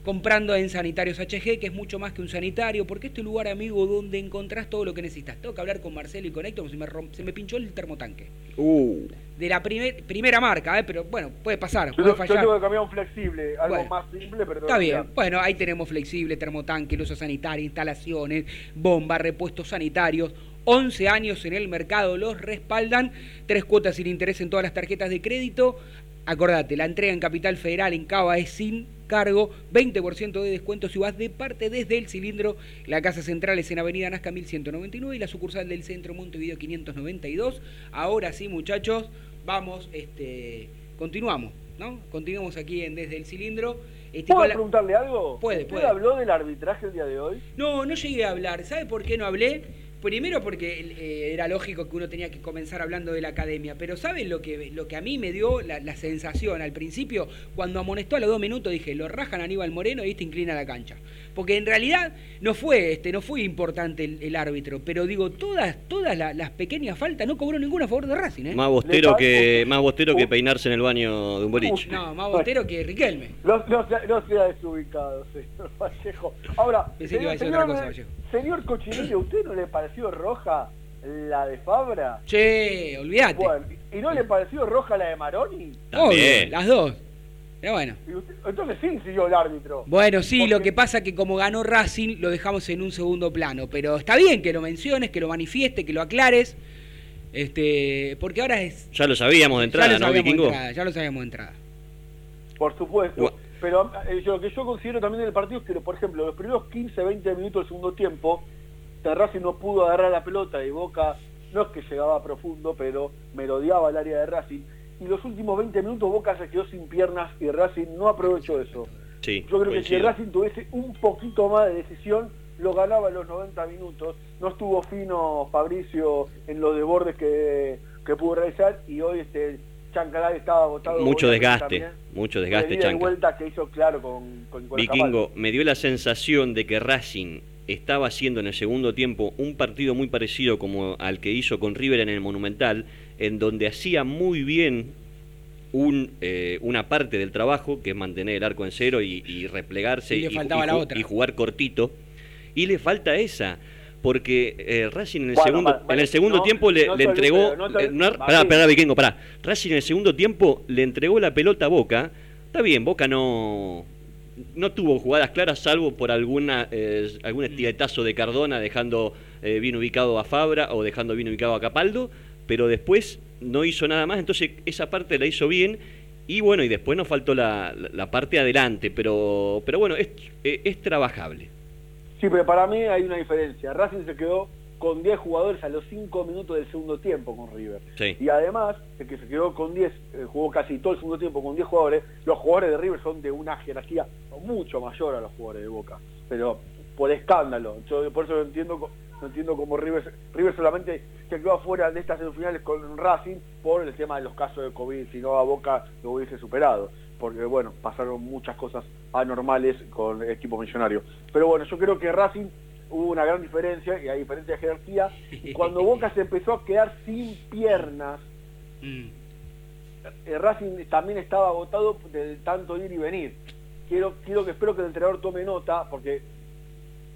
comprando en Sanitarios HG, que es mucho más que un sanitario, porque este lugar, amigo, donde encontrás todo lo que necesitas. Tengo que hablar con Marcelo y con Héctor, porque se me, romp- se me pinchó el termotanque. Uh, De la primer- primera marca, ¿eh? pero bueno, puede pasar, Yo, puede yo fallar. tengo que cambiar un flexible, algo Bueno. más simple, pero Está bien, bueno, ahí tenemos flexible, termotanque, uso sanitario, instalaciones, bomba, repuestos sanitarios. 11 años en el mercado los respaldan, tres cuotas sin interés en todas las tarjetas de crédito. Acordate, la entrega en Capital Federal en Cava es sin cargo, 20% de descuento si vas de parte desde el cilindro. La casa central es en Avenida Nazca 1199 y la sucursal del centro Montevideo 592. Ahora sí, muchachos, vamos, este, continuamos, ¿no? Continuamos aquí en Desde el Cilindro. Este, ¿Puedo la- preguntarle algo? Puede, ¿Usted puede. habló del arbitraje el día de hoy? No, no llegué a hablar. ¿Sabe por qué no hablé? Primero porque eh, era lógico que uno tenía que comenzar hablando de la academia, pero ¿saben lo que, lo que a mí me dio la, la sensación al principio? Cuando amonestó a los dos minutos dije, lo rajan Aníbal Moreno y este inclina la cancha. Porque en realidad no fue, este, no fue importante el, el árbitro, pero digo, todas, todas la- las pequeñas faltas no cobró ninguna a favor de Racing, ¿eh? más bostero que más bostero que peinarse en el baño de un boliche. No, más bostero que Riquelme. No, no, sea- no sea desubicado, señor Vallejo. Ahora, Pensé que iba a decir señor, otra cosa, Vallejo. señor Cochinillo, ¿usted no le pareció roja la de Fabra? Che, olvídate. Bueno, ¿y no le pareció roja la de Maroni? Obvio, También. las dos. Pero bueno. Entonces sí siguió el árbitro. Bueno, sí, Porque- lo que pasa que como ganó Racing lo dejamos en un segundo plano, pero está bien que lo menciones, que lo manifieste, que lo aclares, este, porque ahora es Ya lo sabíamos de entrada, ya lo ¿no, de Vikingo? entrada, ya lo sabíamos de entrada. Por supuesto. Pero eh, yo- lo que yo considero también del partido es que, por ejemplo, los primeros 15, 20 minutos del segundo tiempo, Racing no pudo agarrar la pelota y Boca no es que llegaba profundo, pero merodeaba el área de Racing. Y los últimos 20 minutos Boca se quedó sin piernas y Racing no aprovechó eso. Sí, Yo creo que si. Racing tuviese un poquito más de decisión, lo ganaba en los 90 minutos. No estuvo fino Fabricio en los desbordes que, que pudo realizar y hoy este Chancalay estaba agotado. Mucho desgaste, también. mucho desgaste, ida y Chanca. vuelta que hizo claro con, con Vikingo, me dio la sensación de que Racing estaba haciendo en el segundo tiempo un partido muy parecido como al que hizo con River en el Monumental, en donde hacía muy bien un, eh, una parte del trabajo, que es mantener el arco en cero y, y replegarse Y le y, faltaba y la ju- otra. y jugar cortito, y le falta esa. Porque eh, Racing en el Bueno, segundo, vale, en el segundo no, tiempo le, no le te entregó. olvides, no te eh, pará, pará, Vikingo, pará. Racing en el segundo tiempo le entregó la pelota a Boca. Está bien, Boca no, no tuvo jugadas claras, salvo por alguna eh, algún estiletazo de Cardona dejando eh, bien ubicado a Fabra o dejando bien ubicado a Capaldo, pero después no hizo nada más, entonces esa parte la hizo bien Y bueno, y después nos faltó la, la- la parte adelante, pero, pero bueno, es, es, es trabajable. Sí, pero para mí hay una diferencia. Racing se quedó con 10 jugadores a los 5 minutos del segundo tiempo con River. Sí. Y además, el que se quedó con 10, eh, jugó casi todo el segundo tiempo con 10 jugadores, los jugadores de River son de una jerarquía mucho mayor a los jugadores de Boca. Pero por escándalo. Yo por eso no entiendo, no entiendo cómo River, River solamente se quedó afuera de estas semifinales con Racing por el tema de los casos de COVID, si no a Boca lo hubiese superado. Porque bueno, pasaron muchas cosas anormales con el equipo millonario. Pero bueno, yo creo que Racing hubo una gran diferencia, y hay diferencia de jerarquía, y cuando Boca se empezó a quedar sin piernas, Mm. eh, Racing también estaba agotado de tanto ir y venir. Quiero, quiero que espero que el entrenador tome nota, porque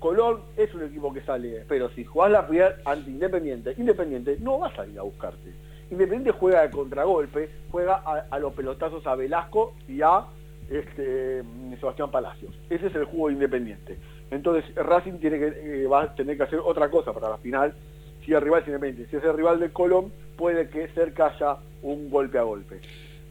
Colón es un equipo que sale, pero si jugás la final ante Independiente, Independiente no va a salir a buscarte. Independiente juega de contragolpe, juega a, los pelotazos a Velasco y a este, Sebastián Palacios. Ese es el juego de Independiente. Entonces Racing tiene que, eh, va a tener que hacer otra cosa para la final. Si el rival es Independiente, si es el rival de Colón, puede que cerca haya un golpe a golpe.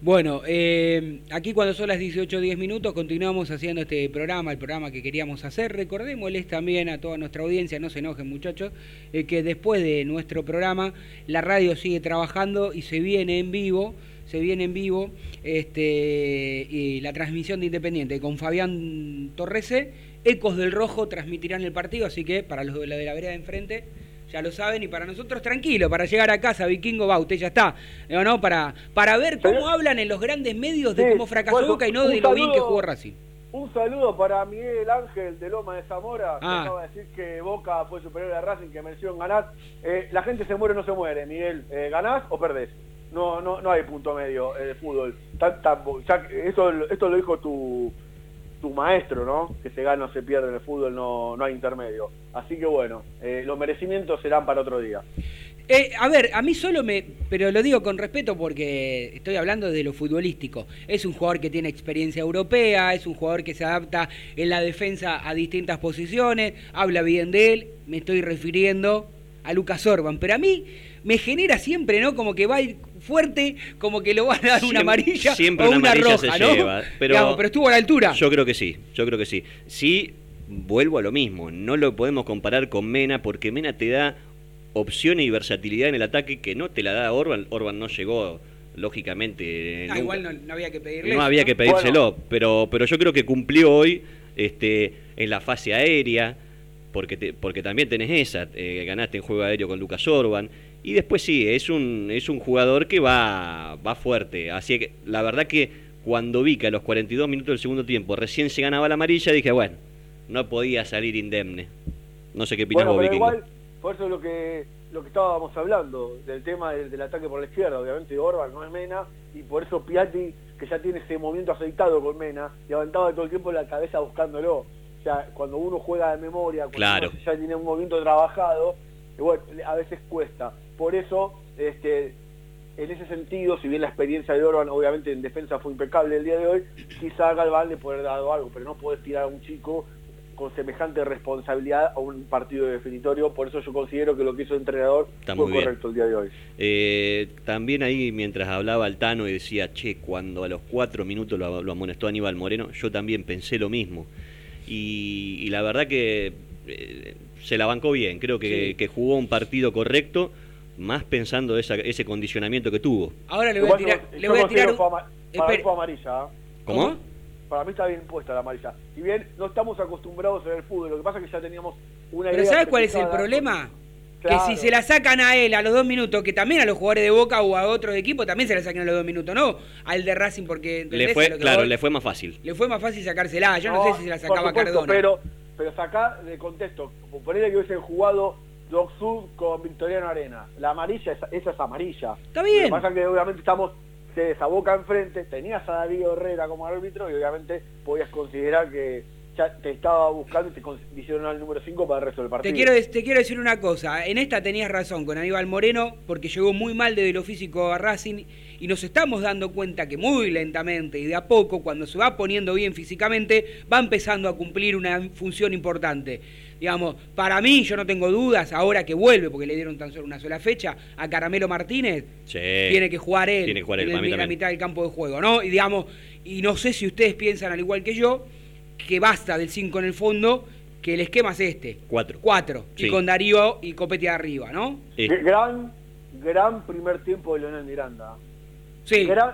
Bueno, eh, aquí cuando son las 18.10 minutos continuamos haciendo este programa, el programa que queríamos hacer. Recordémosles también a toda nuestra audiencia, no se enojen muchachos, eh, que después de nuestro programa la radio sigue trabajando y se viene en vivo, se viene en vivo este, y la transmisión de Independiente con Fabián Torrese, Ecos del Rojo transmitirán el partido, así que para los de la, de la vereda de enfrente ya lo saben, y para nosotros tranquilo, para llegar a casa, Vikingo va, usted ya está, ¿no? no? Para, para ver cómo hablan en los grandes medios de Sí, cómo fracasó bueno, Boca y no de lo bien que jugó Racing. Un saludo para Miguel Ángel de Loma de Zamora, que Ah. acaba de decir que Boca fue superior a Racing, que mereció ganar. Eh, la gente se muere o no se muere, Miguel. Eh, ¿Ganás o perdés? No, no, no hay punto medio eh, de fútbol. Tan- tan- ya que esto, esto lo dijo tu, tu maestro, ¿no? Que se gana o se pierde en el fútbol, no, no hay intermedio. Así que bueno, eh, los merecimientos serán para otro día. Eh, a ver, a mí solo me. Pero lo digo con respeto porque estoy hablando de lo futbolístico. Es un jugador que tiene experiencia europea, es un jugador que se adapta en la defensa a distintas posiciones, habla bien de él. Me estoy refiriendo a Lucas Orban. Pero a mí me genera siempre, ¿no? Como que va a ir fuerte, como que lo van a dar una amarilla siempre o una una, amarilla roja, se ¿no? lleva, pero- Digamos, pero estuvo a la altura. Yo creo que sí, yo creo que sí. Sí, vuelvo a lo mismo, no lo podemos comparar con Mena porque Mena te da opciones y versatilidad en el ataque que no te la da Orban. Orban no llegó, lógicamente. Ah, igual no, no había que pedirle. No había que Bueno. pedírselo, pero, pero yo creo que cumplió hoy este, en la fase aérea, porque, te- porque también tenés esa, eh, ganaste en juego aéreo con Lucas Orban, y después sí, es un, es un jugador que va, va fuerte, así que la verdad que cuando vi que a los 42 minutos del segundo tiempo recién se ganaba la amarilla, dije, bueno, no podía salir indemne. No sé qué opinas Bueno, vos, igual, por eso es lo que, lo que estábamos hablando, del tema del, del ataque por la izquierda, obviamente Orban no es Mena, y por eso Piatti, que ya tiene ese movimiento aceitado con Mena, levantaba todo el tiempo la cabeza buscándolo. O sea, cuando uno juega de memoria, cuando Claro. uno ya tiene un movimiento trabajado, y bueno, a veces cuesta. Por eso, este, en ese sentido, si bien la experiencia de Orban obviamente en defensa fue impecable el día de hoy, quizá Galván le puede haber dado algo, pero no podés tirar a un chico con semejante responsabilidad a un partido definitorio, por eso yo considero que lo que hizo el entrenador Está fue correcto el día de hoy. Eh, también ahí, mientras hablaba Altano y decía, che, cuando a los cuatro minutos lo, lo amonestó Aníbal Moreno, yo también pensé lo mismo. Y, y la verdad que eh, se la bancó bien, creo que, Sí. que jugó un partido correcto, más pensando esa- ese condicionamiento que tuvo. Ahora le voy a tirar. yo- Le yo voy a tirar. un- para fue amarilla. ¿ah? ¿Cómo? Para mí está bien puesta la amarilla. Si bien no estamos acostumbrados en el fútbol, lo que pasa es que ya teníamos una Pero idea ¿sabes cuál es el problema? Claro. Que si se la sacan a él a los dos minutos, que también a los jugadores de Boca o a otros equipos también se la saquen a los dos minutos, no al de Racing porque ¿entendés Le a fue, lo que claro, le fue más fácil. Le fue más fácil sacársela. Yo no, sé si se la sacaba supuesto, Cardona. Pero, pero saca de contexto. Ponele que hubiesen jugado Doc Sud con Victoriano Arena. La amarilla, esa, esa es amarilla. Está bien. Lo que pasa es que obviamente estamos de esa boca enfrente. Tenías a Darío Herrera como árbitro y obviamente podías considerar que ya te estaba buscando y te condicionó al número 5 para el resto del partido. Te quiero, te quiero decir una cosa, en esta tenías razón con Aníbal Moreno, porque llegó muy mal desde lo físico a Racing y nos estamos dando cuenta que muy lentamente y de a poco, cuando se va poniendo bien físicamente, va empezando a cumplir una función importante. Digamos, para mí, yo no tengo dudas, ahora que vuelve, porque le dieron tan solo una sola fecha, a Caramelo Martínez, Sí. tiene que jugar él, Tiene que jugar él, en el- la mitad del campo de juego, ¿no? Y digamos, y no sé si ustedes piensan al igual que yo, que basta del 5 en el fondo, que el esquema es este. Cuatro. Cuatro. Sí. Y con Darío y Copetti arriba, ¿no? Gran, gran primer tiempo de Leonel Miranda. Sí. Gran,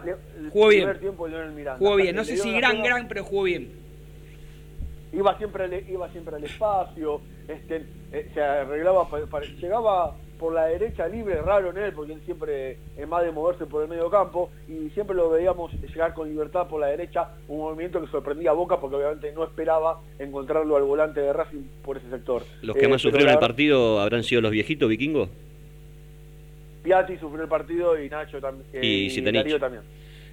Jugó bien. primer tiempo de Leonel Miranda. Jugó bien. No sé si gran, pena, gran, pero jugó bien. Iba siempre al, iba siempre al espacio, este, eh, se arreglaba, llegaba por la derecha libre, raro en él, porque él siempre es más de moverse por el medio campo, y siempre lo veíamos llegar con libertad por la derecha, un movimiento que sorprendía a Boca, porque obviamente no esperaba encontrarlo al volante de Racing por ese sector. los que Eh, más pero sufrieron el partido habrán sido los viejitos vikingos. Piatti sufrió el partido y Nacho también. eh, Y Zitanich. Darío también.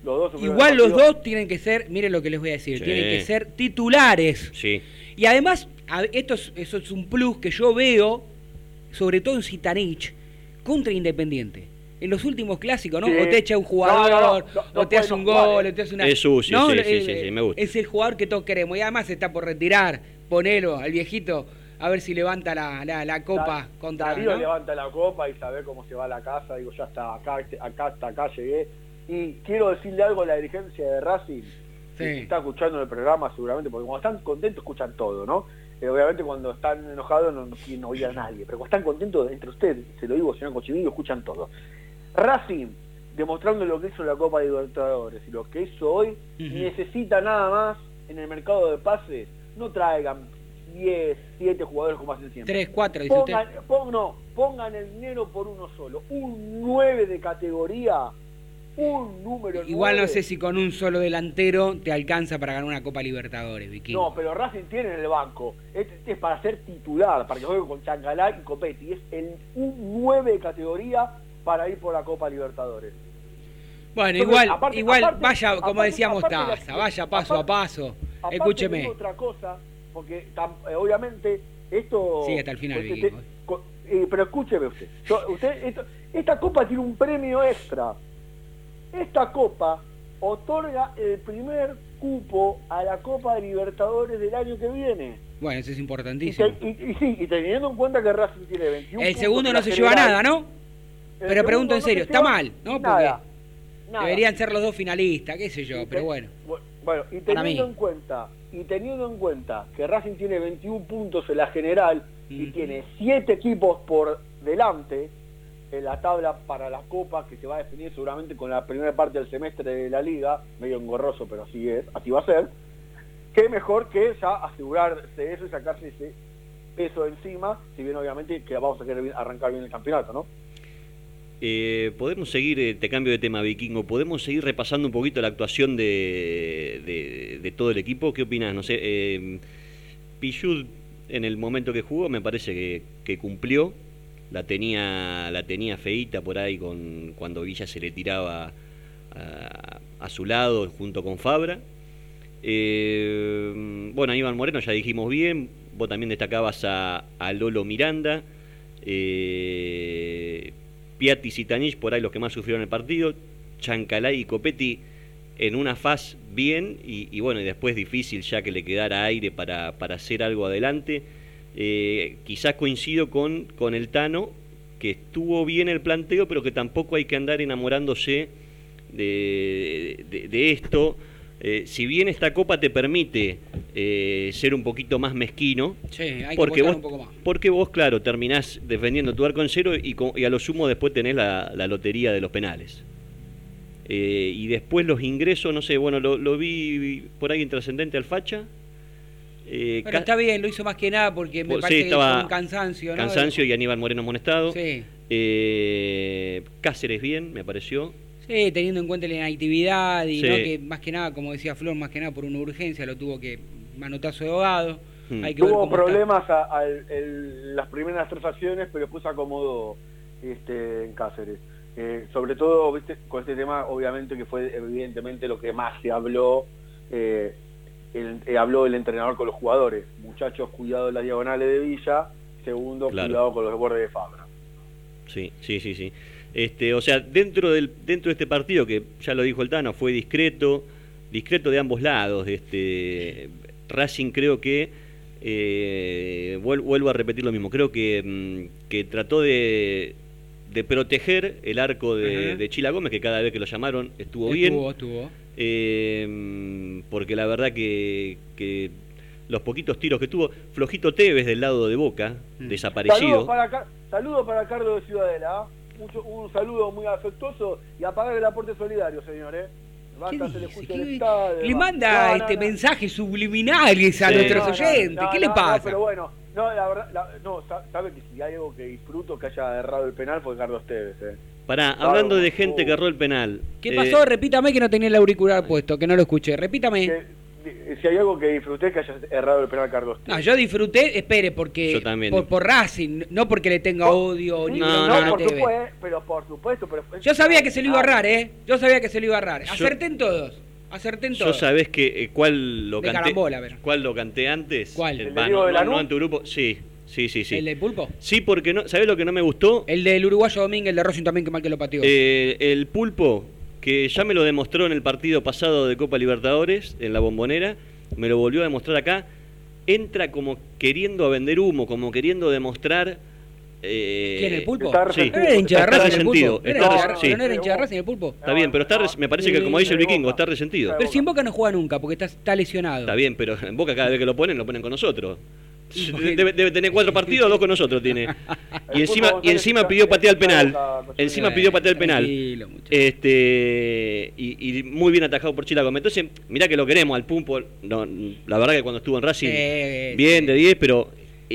Los dos sufrieron Igual el los dos tienen que ser, miren lo que les voy a decir, Sí. tienen que ser titulares. Sí. Y además, a- esto es, eso es un plus que yo veo, sobre todo en Citanich, contra Independiente. En los últimos clásicos, ¿no? Sí. O te echa un jugador, no, no, no, o te hace un gol, eh. o te hace una... Es sucio, sí, eh, sí, sí, sí, me gusta. Es el jugador que todos queremos. Y además está por retirar. Ponelo al viejito, a ver si levanta la, la, la copa Da- contra... Darío ¿no? levanta la copa y sabe cómo se va a la casa. Digo, ya está, acá, acá hasta acá llegué. Y quiero decirle algo a la dirigencia de Racing. Sí. que está escuchando el programa seguramente, porque cuando están contentos escuchan todo, ¿no? Eh, obviamente cuando están enojados no, quieren oír a nadie, pero cuando están contentos entre ustedes, se lo digo señor Cochinillo, escuchan todo. Racing, demostrando lo que hizo la Copa Libertadores y lo que hizo hoy, necesita nada más en el mercado de pases, no traigan 10, 7 jugadores como hacen siempre. Tres, cuatro, dice usted. Pongan, pon- no, pongan el dinero por uno solo, un 9 de categoría, un número Igual no 9. sé si con un solo delantero te alcanza para ganar una Copa Libertadores, Vicky. No, pero Racing tiene en el banco. Este, este es para ser titular, para que juegue con Chancalá y Copetti. Es el, un 9 de categoría para ir por la Copa Libertadores. Bueno, Entonces, igual, aparte- igual aparte- vaya, como aparte- decíamos Taza, vaya paso a paso. Escúcheme. otra cosa, porque tam- eh, obviamente esto... Sigue hasta el final, este- Vicky. eh, pero escúcheme usted. Yo- usted esto- esta copa tiene un premio extra. Esta copa otorga el primer cupo a la Copa Libertadores del año que viene. Bueno, eso es importantísimo. y- y sí, y teniendo en cuenta que Racing tiene 21 El segundo no se lleva nada, ¿no? el Pero pregunto en no se serio, está mal, ¿no? Porque Nada, deberían ser los dos finalistas, qué sé yo, pero bueno. bu- Bueno, y teniendo en cuenta, y teniendo en cuenta que Racing tiene 21 puntos en la general y tiene 7 equipos por delante en la tabla para la Copa que se va a definir seguramente con la primera parte del semestre de la liga, medio engorroso, pero así es, así va a ser. Qué mejor que ya asegurarse eso y sacarse ese peso encima, si bien obviamente que vamos a querer arrancar bien el campeonato, ¿no? Eh, podemos seguir, eh, te cambio de tema, Vikingo, podemos seguir repasando un poquito la actuación de, todo el equipo. ¿Qué opinas? No sé, eh, Pichud en el momento que jugó me parece que cumplió. La tenía, la tenía feita por ahí con cuando Villa se le tiraba a, su lado junto con Fabra. Eh, bueno, Aníbal Moreno ya dijimos bien, vos también destacabas a, a Lolo Miranda, eh, y Zitanich por ahí los que más sufrieron el partido, Chancalay y Copetti en una faz bien y, y bueno, y después difícil ya que le quedara aire para, para hacer algo adelante. Eh, quizás coincido con, con el Tano, que estuvo bien el planteo, pero que tampoco hay que andar enamorándose de, de- de esto. Eh, si bien esta copa te permite eh, ser un poquito más mezquino, Sí, hay que porque vos, un poco más. porque vos, claro, terminás defendiendo tu arco en cero y, y a lo sumo después tenés la, la lotería de los penales. Eh, y después los ingresos, no sé, bueno, lo, lo vi por ahí intrascendente al facha. Eh, Pero está bien, lo hizo más que nada porque me Pues, parece sí, que fue un cansancio, ¿no? Cansancio y Aníbal Moreno amonestado. Sí. Eh, Cáceres bien, me pareció. Sí, teniendo en cuenta la inactividad y Sí. ¿no? que más que nada, como decía Flor, más que nada por una urgencia lo tuvo que manotazo de ahogado. Hmm. Hay que ver Tuvo problemas a, a el- el- las primeras tres acciones, pero después acomodó este, en Cáceres. Eh, sobre todo, viste, con este tema, obviamente que fue evidentemente lo que más se habló, eh, el- eh, habló el entrenador con los jugadores. Muchachos, cuidado de las diagonales de Villa. Segundo, Claro. cuidado con los bordes de Fabra. Sí, sí, sí, sí. Este, o sea, dentro del dentro de este partido que ya lo dijo el Tano, fue discreto, discreto de ambos lados. Este, Racing creo que eh, vuel- vuelvo a repetir lo mismo. Creo que, mm, que trató de, de proteger el arco de, Ajá. de Chila Gómez, que cada vez que lo llamaron estuvo, bien. Estuvo, estuvo. Eh, porque la verdad que, que los poquitos tiros que tuvo, Flojito Tevez del lado de Boca, Mm. desaparecido. Saludos para, saludo para Carlos de Ciudadela. ¿ah? Mucho- un saludo muy afectuoso y apagar el aporte solidario, señor. ¿eh? Le dice? ¿Qué- estadio, Le va. manda No, no, este no. mensajes subliminales a Sí. nuestros No, no, oyentes. no, ¿Qué le pasa? No, pero bueno, no, la verdad, la- no, sa- sabe que si hay algo que disfruto que haya errado el penal fue Carlos Tevez. ¿eh? Pará, Claro, hablando de gente que erró el penal. ¿Qué eh, pasó? Repítame que no tenía el auricular puesto, que no lo escuché. Repítame. Que- di- si hay algo que disfruté que haya errado el penal Carlos Tevez. No, yo disfruté, espere, porque Yo también. por, por Racing, no porque le tenga odio Sí, ni no, no, por supuesto, pero por supuesto. Pero Yo sabía que se lo iba a errar, ¿eh? Yo sabía que se lo iba a errar. Yo- Acerté en todos. Acerté en Yo todos. sabés que eh, cuál lo De canté. carambola, a ver. ¿Cuál lo canté antes? ¿Cuál? ¿El de Diego no, de no- Lanús? no en tu grupo. Sí, sí, sí, sí. ¿El del pulpo? Sí, porque no, ¿sabés lo que no me gustó? El del uruguayo Domínguez, el de Racing también, que mal que lo pateó. Eh, el pulpo, que ya me lo demostró en el partido pasado de Copa Libertadores, en la bombonera, me lo volvió a demostrar acá, entra como queriendo a vender humo, como queriendo demostrar... eh, ¿Quién, el pulpo? Está Sí, ¿No era hincha de está Racing el resentido. pulpo? ¿No era está hincha de res- Ra- sí. pero no era hincha de Racing el pulpo? Está bien, pero está res- me parece que como dice el vikingo, está resentido. Pero si en Boca no juega nunca, porque está, está lesionado. Está bien, pero en Boca cada vez que lo ponen, lo ponen con nosotros. Debe, debe tener cuatro partidos, dos con nosotros tiene. Y encima, y encima pidió patear el penal. Encima pidió patear el penal. Este y, y muy bien atajado por Chila Gómez. Entonces, mirá que lo queremos al Pumpo. No, la verdad que cuando estuvo en Racing, bien de 10, pero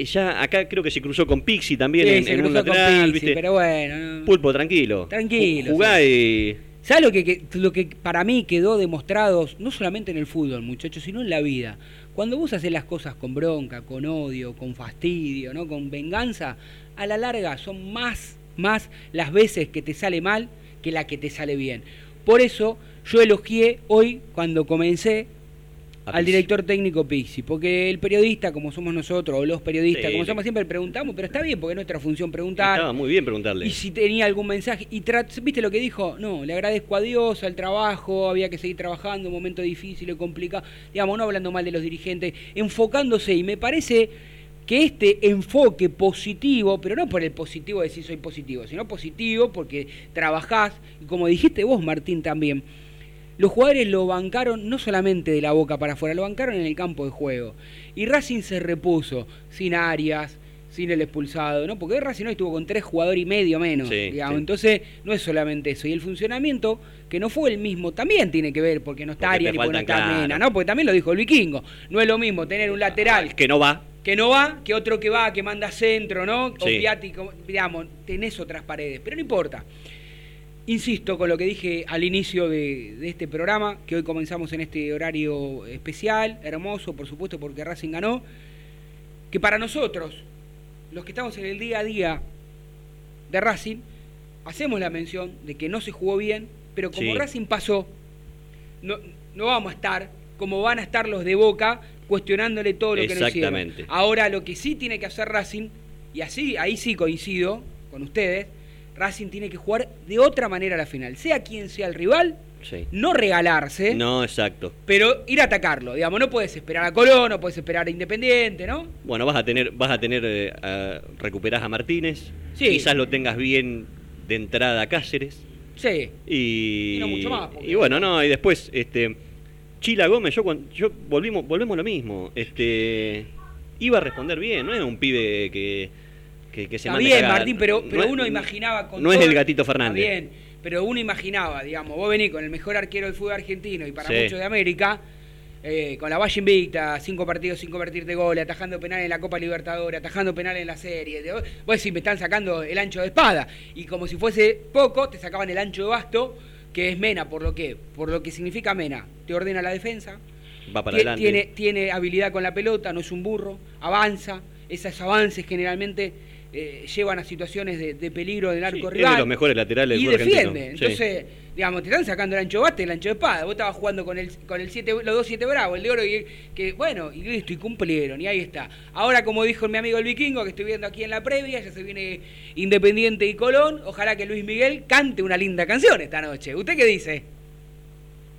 ya acá creo que se cruzó con Pixi también Sí, en, se en un cruzó con lateral, Pizzi, ¿viste? pero bueno. no. Pulpo, tranquilo. Tranquilo, Jugá y. ¿Sabes lo que, que- lo que para mí quedó demostrado, no solamente en el fútbol, muchachos, sino en la vida? Cuando vos haces las cosas con bronca, con odio, con fastidio, ¿no? con venganza, a la larga son más, más las veces que te sale mal que la que te sale bien. Por eso yo elogié hoy, cuando comencé, al director técnico Pixi, porque el periodista, como somos nosotros, o los periodistas, Sí, como somos siempre, preguntamos, pero está bien, porque es nuestra función preguntar. Estaba muy bien preguntarle. Y si tenía algún mensaje. Y ¿viste lo que dijo? No, le agradezco a Dios, al trabajo, había que seguir trabajando, un momento difícil y complicado. Digamos, no hablando mal de los dirigentes, enfocándose. Y me parece que este enfoque positivo, pero no por el positivo de decir soy positivo, sino positivo porque trabajás, y como dijiste vos, Martín, también, los jugadores lo bancaron no solamente de la boca para afuera, lo bancaron en el campo de juego. Y Racing se repuso, sin Arias, sin el expulsado, ¿no? Porque Racing hoy estuvo con tres jugadores y medio menos, Sí, digamos. sí. Entonces, no es solamente eso. Y el funcionamiento, que no fue el mismo, también tiene que ver, porque no está Arias ni porque no está claro. Mena, ¿no? Porque también lo dijo el vikingo. No es lo mismo tener un lateral Que no va. que no va, que otro que va, que manda centro, ¿no? O Sí. Digamos, tenés otras paredes, pero no importa. Insisto con lo que dije al inicio de, de este programa, que hoy comenzamos en este horario especial, hermoso, por supuesto, porque Racing ganó, que para nosotros, los que estamos en el día a día de Racing, hacemos la mención de que no se jugó bien, pero como Sí. Racing pasó, no, no vamos a estar como van a estar los de Boca cuestionándole todo lo que nos hicieron. Exactamente. Ahora lo que sí tiene que hacer Racing, y así, ahí sí coincido con ustedes, Racing tiene que jugar de otra manera a la final. Sea quien sea el rival, Sí. no regalarse, No, exacto. pero ir a atacarlo. Digamos, no puedes esperar a Colón, no puedes esperar a Independiente, ¿no? Bueno, vas a tener, vas a tener, eh, a- recuperás a Martínez. Sí. Quizás lo tengas bien de entrada a Cáceres. Sí. Y, Y no mucho más, porque- y bueno, no, y después, este, Chila Gómez, yo, yo volvimos, volvemos a lo mismo. Este, iba a responder bien, no es un pibe que, que, que se Está mande bien, cagada. Martín, pero, No pero es- uno imaginaba con No es el gatito Fernández. Está bien, pero uno imaginaba, digamos, vos venís con el mejor arquero del fútbol argentino y para Sí. muchos de América, eh, con la Valle invicta, cinco partidos sin convertir de gol, atajando penal en la Copa Libertadores, atajando penal en la serie. de- Vos decís, me están sacando el ancho de espada. Y como si fuese poco, te sacaban el ancho de basto, que es Mena, por lo que, por lo que significa Mena. Te ordena la defensa, Va para adelante. Tiene, tiene habilidad con la pelota, no es un burro, avanza. Esos avances generalmente eh, llevan a situaciones de, de peligro del arco Sí, es rival. de los mejores laterales del y defiende. Sí. Entonces, digamos, te están sacando el ancho bate, el ancho de espada. Vos estabas jugando con el con el siete, los dos siete bravos, el de oro y el- que bueno, y listo, y cumplieron, y ahí está. Ahora, como dijo mi amigo el vikingo, que estoy viendo aquí en la previa, ya se viene Independiente y Colón. Ojalá que Luis Miguel cante una linda canción esta noche. ¿Usted qué dice?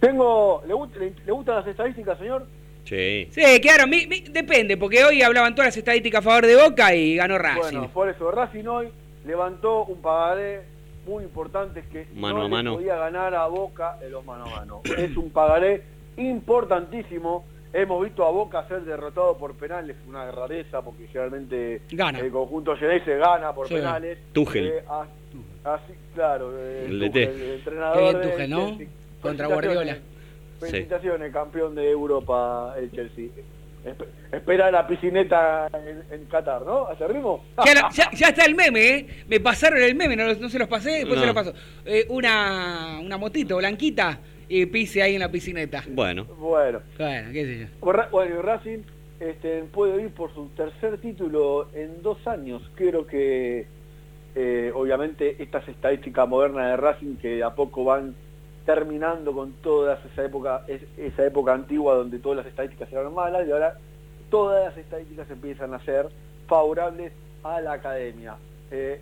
Tengo, ¿le, le- le gustan las estadísticas, señor? Sí. Sí, claro, mi- mi- depende, porque hoy hablaban todas las estadísticas a favor de Boca y ganó Racing. Bueno, por eso Racing hoy levantó un pagaré muy importante que Mano no a le mano. podía ganar a Boca en los mano a mano. es un pagaré importantísimo. Hemos visto a Boca ser derrotado por penales, una rareza porque generalmente Gana. el conjunto se gana por Sí. penales. Eh, as- así, claro, eh, El Tuchel, DT. el entrenador de Tuchel. Contra. Guardiola. Felicitaciones, campeón de Europa el Chelsea. Espe- espera la piscineta en, en Qatar, ¿no? ¿Hace ritmo? Ya, la- ya- ya está el meme, ¿eh? Me pasaron el meme, no, los- no se los pasé, después No. se los paso. Eh, una, una motito blanquita y pise ahí en la piscineta. Bueno. Bueno, Bueno, qué sé yo. Bueno, Racing este, puede ir por su tercer título en dos años. Creo que, eh, obviamente, estas estadísticas modernas de Racing que de a poco van terminando con toda esa época, es- esa época antigua donde todas las estadísticas eran malas y ahora todas las estadísticas empiezan a ser favorables a la academia. Eh,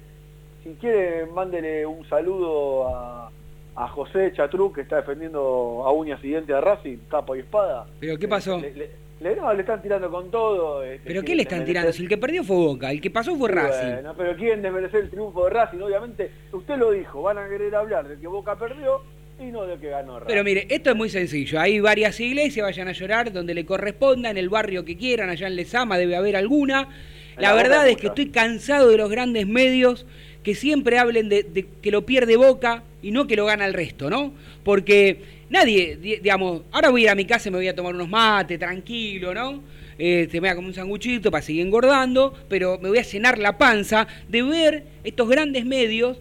si quiere, mándele un saludo a, a José Chatru, que está defendiendo a uñas y dientes a Racing, capa y espada. ¿Pero qué pasó? Le, le- le- no, le están tirando con todo. este, ¿Pero qué le están tirando? Si el que perdió fue Boca, el que pasó fue Racing. Bueno, pero quieren desmerecer el triunfo de Racing, obviamente. Usted lo dijo, van a querer hablar de que Boca perdió y no de que ganó Racing. Pero mire, esto es muy sencillo. Hay varias iglesias, vayan a llorar donde le corresponda, en el barrio que quieran, allá en Lesama debe haber alguna. La la verdad es que estoy cansado de los grandes medios que siempre hablen de, de que lo pierde Boca y no que lo gana el resto, ¿no? Porque nadie, di- digamos, ahora voy a ir a mi casa y me voy a tomar unos mates, tranquilo, ¿no? Se me da como un sanguchito para seguir engordando, pero me voy a llenar la panza de ver estos grandes medios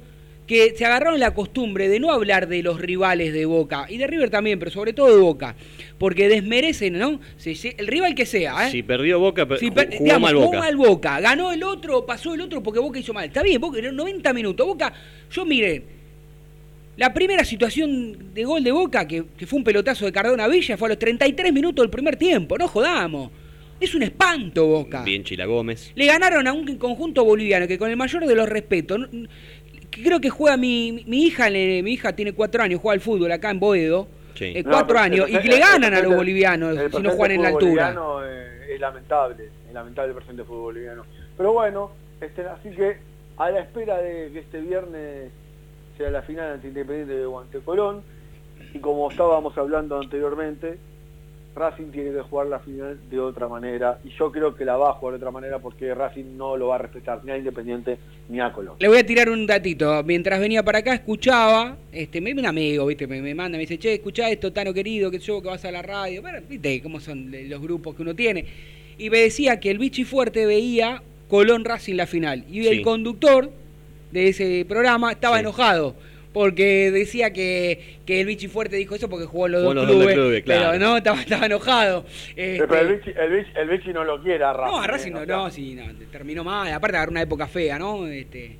que se agarraron la costumbre de no hablar de los rivales de Boca, y de River también, pero sobre todo de Boca, porque desmerecen, ¿no? Se- se- el rival que sea, ¿eh? Si perdió Boca, per- Si ju- per- jugó digamos, mal jugó Boca. mal Boca, ganó el otro, pasó el otro porque Boca hizo mal. Está bien, Boca, en 90 minutos. Boca, yo mire, la primera situación de gol de Boca, que, que fue un pelotazo de Cardona Villa, fue a los 33 minutos del primer tiempo, no jodamos. Es un espanto Boca. Bien Chila Gómez. Le ganaron a un conjunto boliviano que con el mayor de los respetos, creo que juega mi, mi hija, le- mi hija tiene cuatro años, juega al fútbol acá en Boedo, Sí. eh, cuatro años, y que le ganan a los bolivianos si no juegan en la altura. boliviano, eh, es lamentable, es lamentable el presente fútbol boliviano. Pero bueno, este, así que a la espera de que este viernes sea la final ante Independiente de Guante Colón, y como estábamos hablando anteriormente, Racing tiene que jugar la final de otra manera, y yo creo que la va a jugar de otra manera porque Racing no lo va a respetar ni a Independiente ni a Colón. Le voy a tirar un datito. Mientras venía para acá, escuchaba, este, me un amigo, viste, me, me manda, me dice, che, escuchá esto, Tano querido, que yo que vas a la radio. Bueno, viste cómo son los grupos que uno tiene. Y me decía que el Bichi Fuerte veía Colón Racing la final. Y Sí. el conductor de ese programa estaba Sí. enojado. Porque decía que, que el Bichi Fuerte dijo eso porque jugó en los dos los clubes. clubes, claro. Pero no, estaba, estaba enojado. Este, Pero el Vichy, el, Vichy, el Vichy no lo quiere a Racing. no, a Racing eh, no, o sea, no, sí, no, terminó mal. Aparte agarró una época fea, ¿no? Este,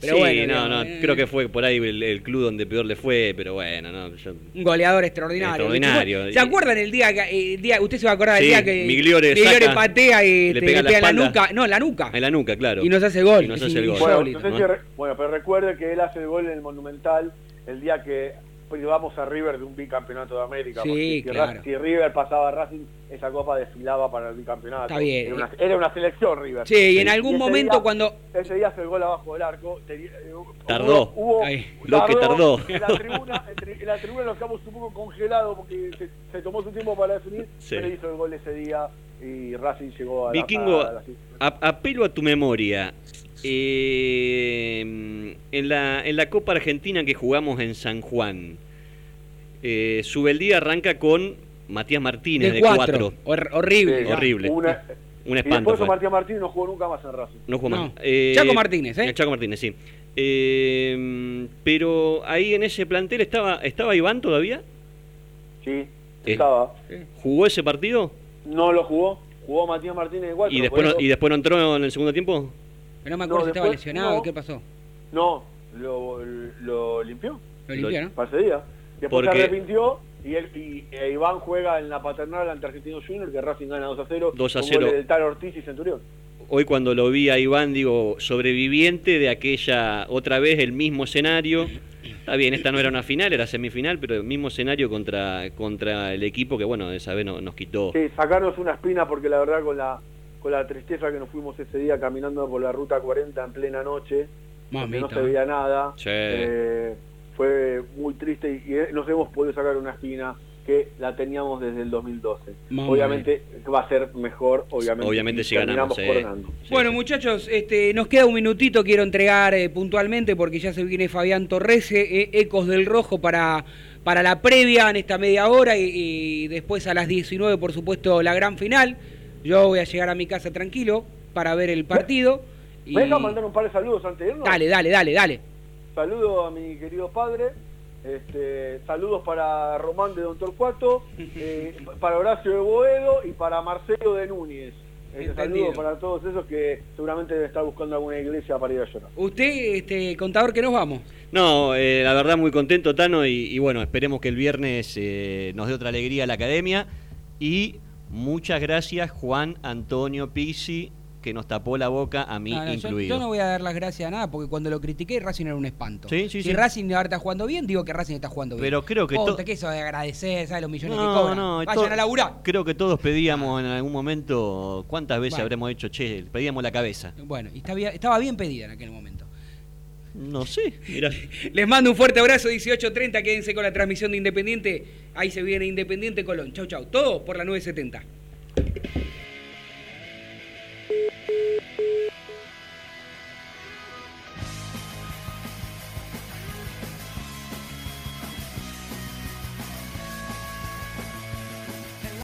pero sí, bueno, no, digamos, no, eh, creo que fue por ahí el, el club donde peor le fue, pero bueno, no, yo- un goleador extraordinario. Extraordinario. ¿Se acuerdan el día que el día, usted se va a acordar del Sí, día que Migliore saca, patea y le te- pega le la nuca, no, en la nuca. en la nuca, claro. Y nos hace gol, Y nos hace el gol. Bueno, insólito, no sé ¿no? si re- bueno, pero recuerde que él hace el gol en el Monumental el día que privamos a River de un bicampeonato de América. Sí, porque si, claro. Si River pasaba a Racing, esa copa desfilaba para el bicampeonato. Está bien. Era una, era una selección River. Sí, y en Y algún ese momento día- cuando Ese día hace el gol abajo del arco. tenía- eh, hubo- Tardó. Hubo. Lo que tardó. En la tribuna, en la tribuna nos quedamos un poco congelados porque se, se tomó su tiempo para definir, Sí. pero hizo el gol ese día y Racing llegó a la- Vikingo, a la- a- apelo a tu memoria. Eh, en, la, en la Copa Argentina que jugamos en San Juan, eh, Subeldía arranca con Matías Martínez de de cuatro, 4. hor- horrible. Sí, horrible. Una, Un y espanto. después fue. Martín Martín no jugó nunca más en Racing. No jugó No. más. Eh, Chaco Martínez, ¿eh? Chaco Martínez, sí. Eh, pero ahí en ese plantel estaba, ¿estaba Iván todavía? Sí, Eh. estaba. ¿Jugó ese partido? No lo jugó. Jugó Matías Martínez de cuatro. ¿Y después, no, ¿Y después no entró en el segundo tiempo? Pero no me acuerdo si estaba lesionado, no. ¿qué pasó? No, lo, lo limpió. Lo limpió, ¿no? Para ese día. Después Porque- se arrepintió y, él, y e Iván juega en la paternal ante Argentinos Junior, que Racing gana 2 a 0. 2 a con 0. goles del Tal Ortiz y Centurión. Hoy cuando lo vi a Iván, digo, sobreviviente de aquella, otra vez el mismo escenario. Está bien, esta no era una final, era semifinal, pero el mismo escenario contra, contra el equipo que, bueno, esa vez no- nos quitó. Sí, sacarnos una espina porque la verdad con la con la tristeza que nos fuimos ese día caminando por la ruta 40 en plena noche, no se veía nada, Sí. eh, fue muy triste y, y nos hemos podido sacar una espina que la teníamos desde el 2012. Mamma obviamente va a ser mejor, obviamente, Obviamente si ganamos. Sí, bueno, sí. muchachos, este, nos queda un minutito, quiero entregar eh, puntualmente porque ya se viene Fabián Torres, eh, Ecos del Rojo para, para la previa en esta media hora y, y después a las 19, por supuesto, la gran final. Yo voy a llegar a mi casa tranquilo para ver el partido. Y... ¿Me deja mandar un par de saludos antes de irnos? Dale, dale, dale, dale. Saludo a mi querido padre. Este, saludos para Román de Don Torcuato, eh, para Horacio de Boedo y para Marcelo de Núñez. Este, saludos para todos esos que seguramente deben estar buscando alguna iglesia para ir a llorar. Usted, este, contador, que nos vamos. No, eh, la verdad muy contento, Tano, y, y bueno, esperemos que el viernes eh, nos dé otra alegría a la academia. Y muchas gracias, Juan Antonio Pizzi, que nos tapó la boca a mí No, no, yo, incluido. yo no voy a dar las gracias a nada porque cuando lo critiqué Racing era un espanto. Sí, sí, si sí. Racing ahora está jugando bien, digo que Racing está jugando bien. Pero creo que Ponte, que eso de agradecer, ¿sabes? Los millones que No, cobran. no, Vayan a laburar. Creo que todos pedíamos en algún momento, ¿cuántas veces Bueno. habremos hecho, che, pedíamos la cabeza? Bueno, y estaba bien pedida en aquel momento. No sé. Les mando un fuerte abrazo, 18.30, quédense con la transmisión de Independiente. Ahí se viene Independiente Colón. Chau, chau. Todo por la 970.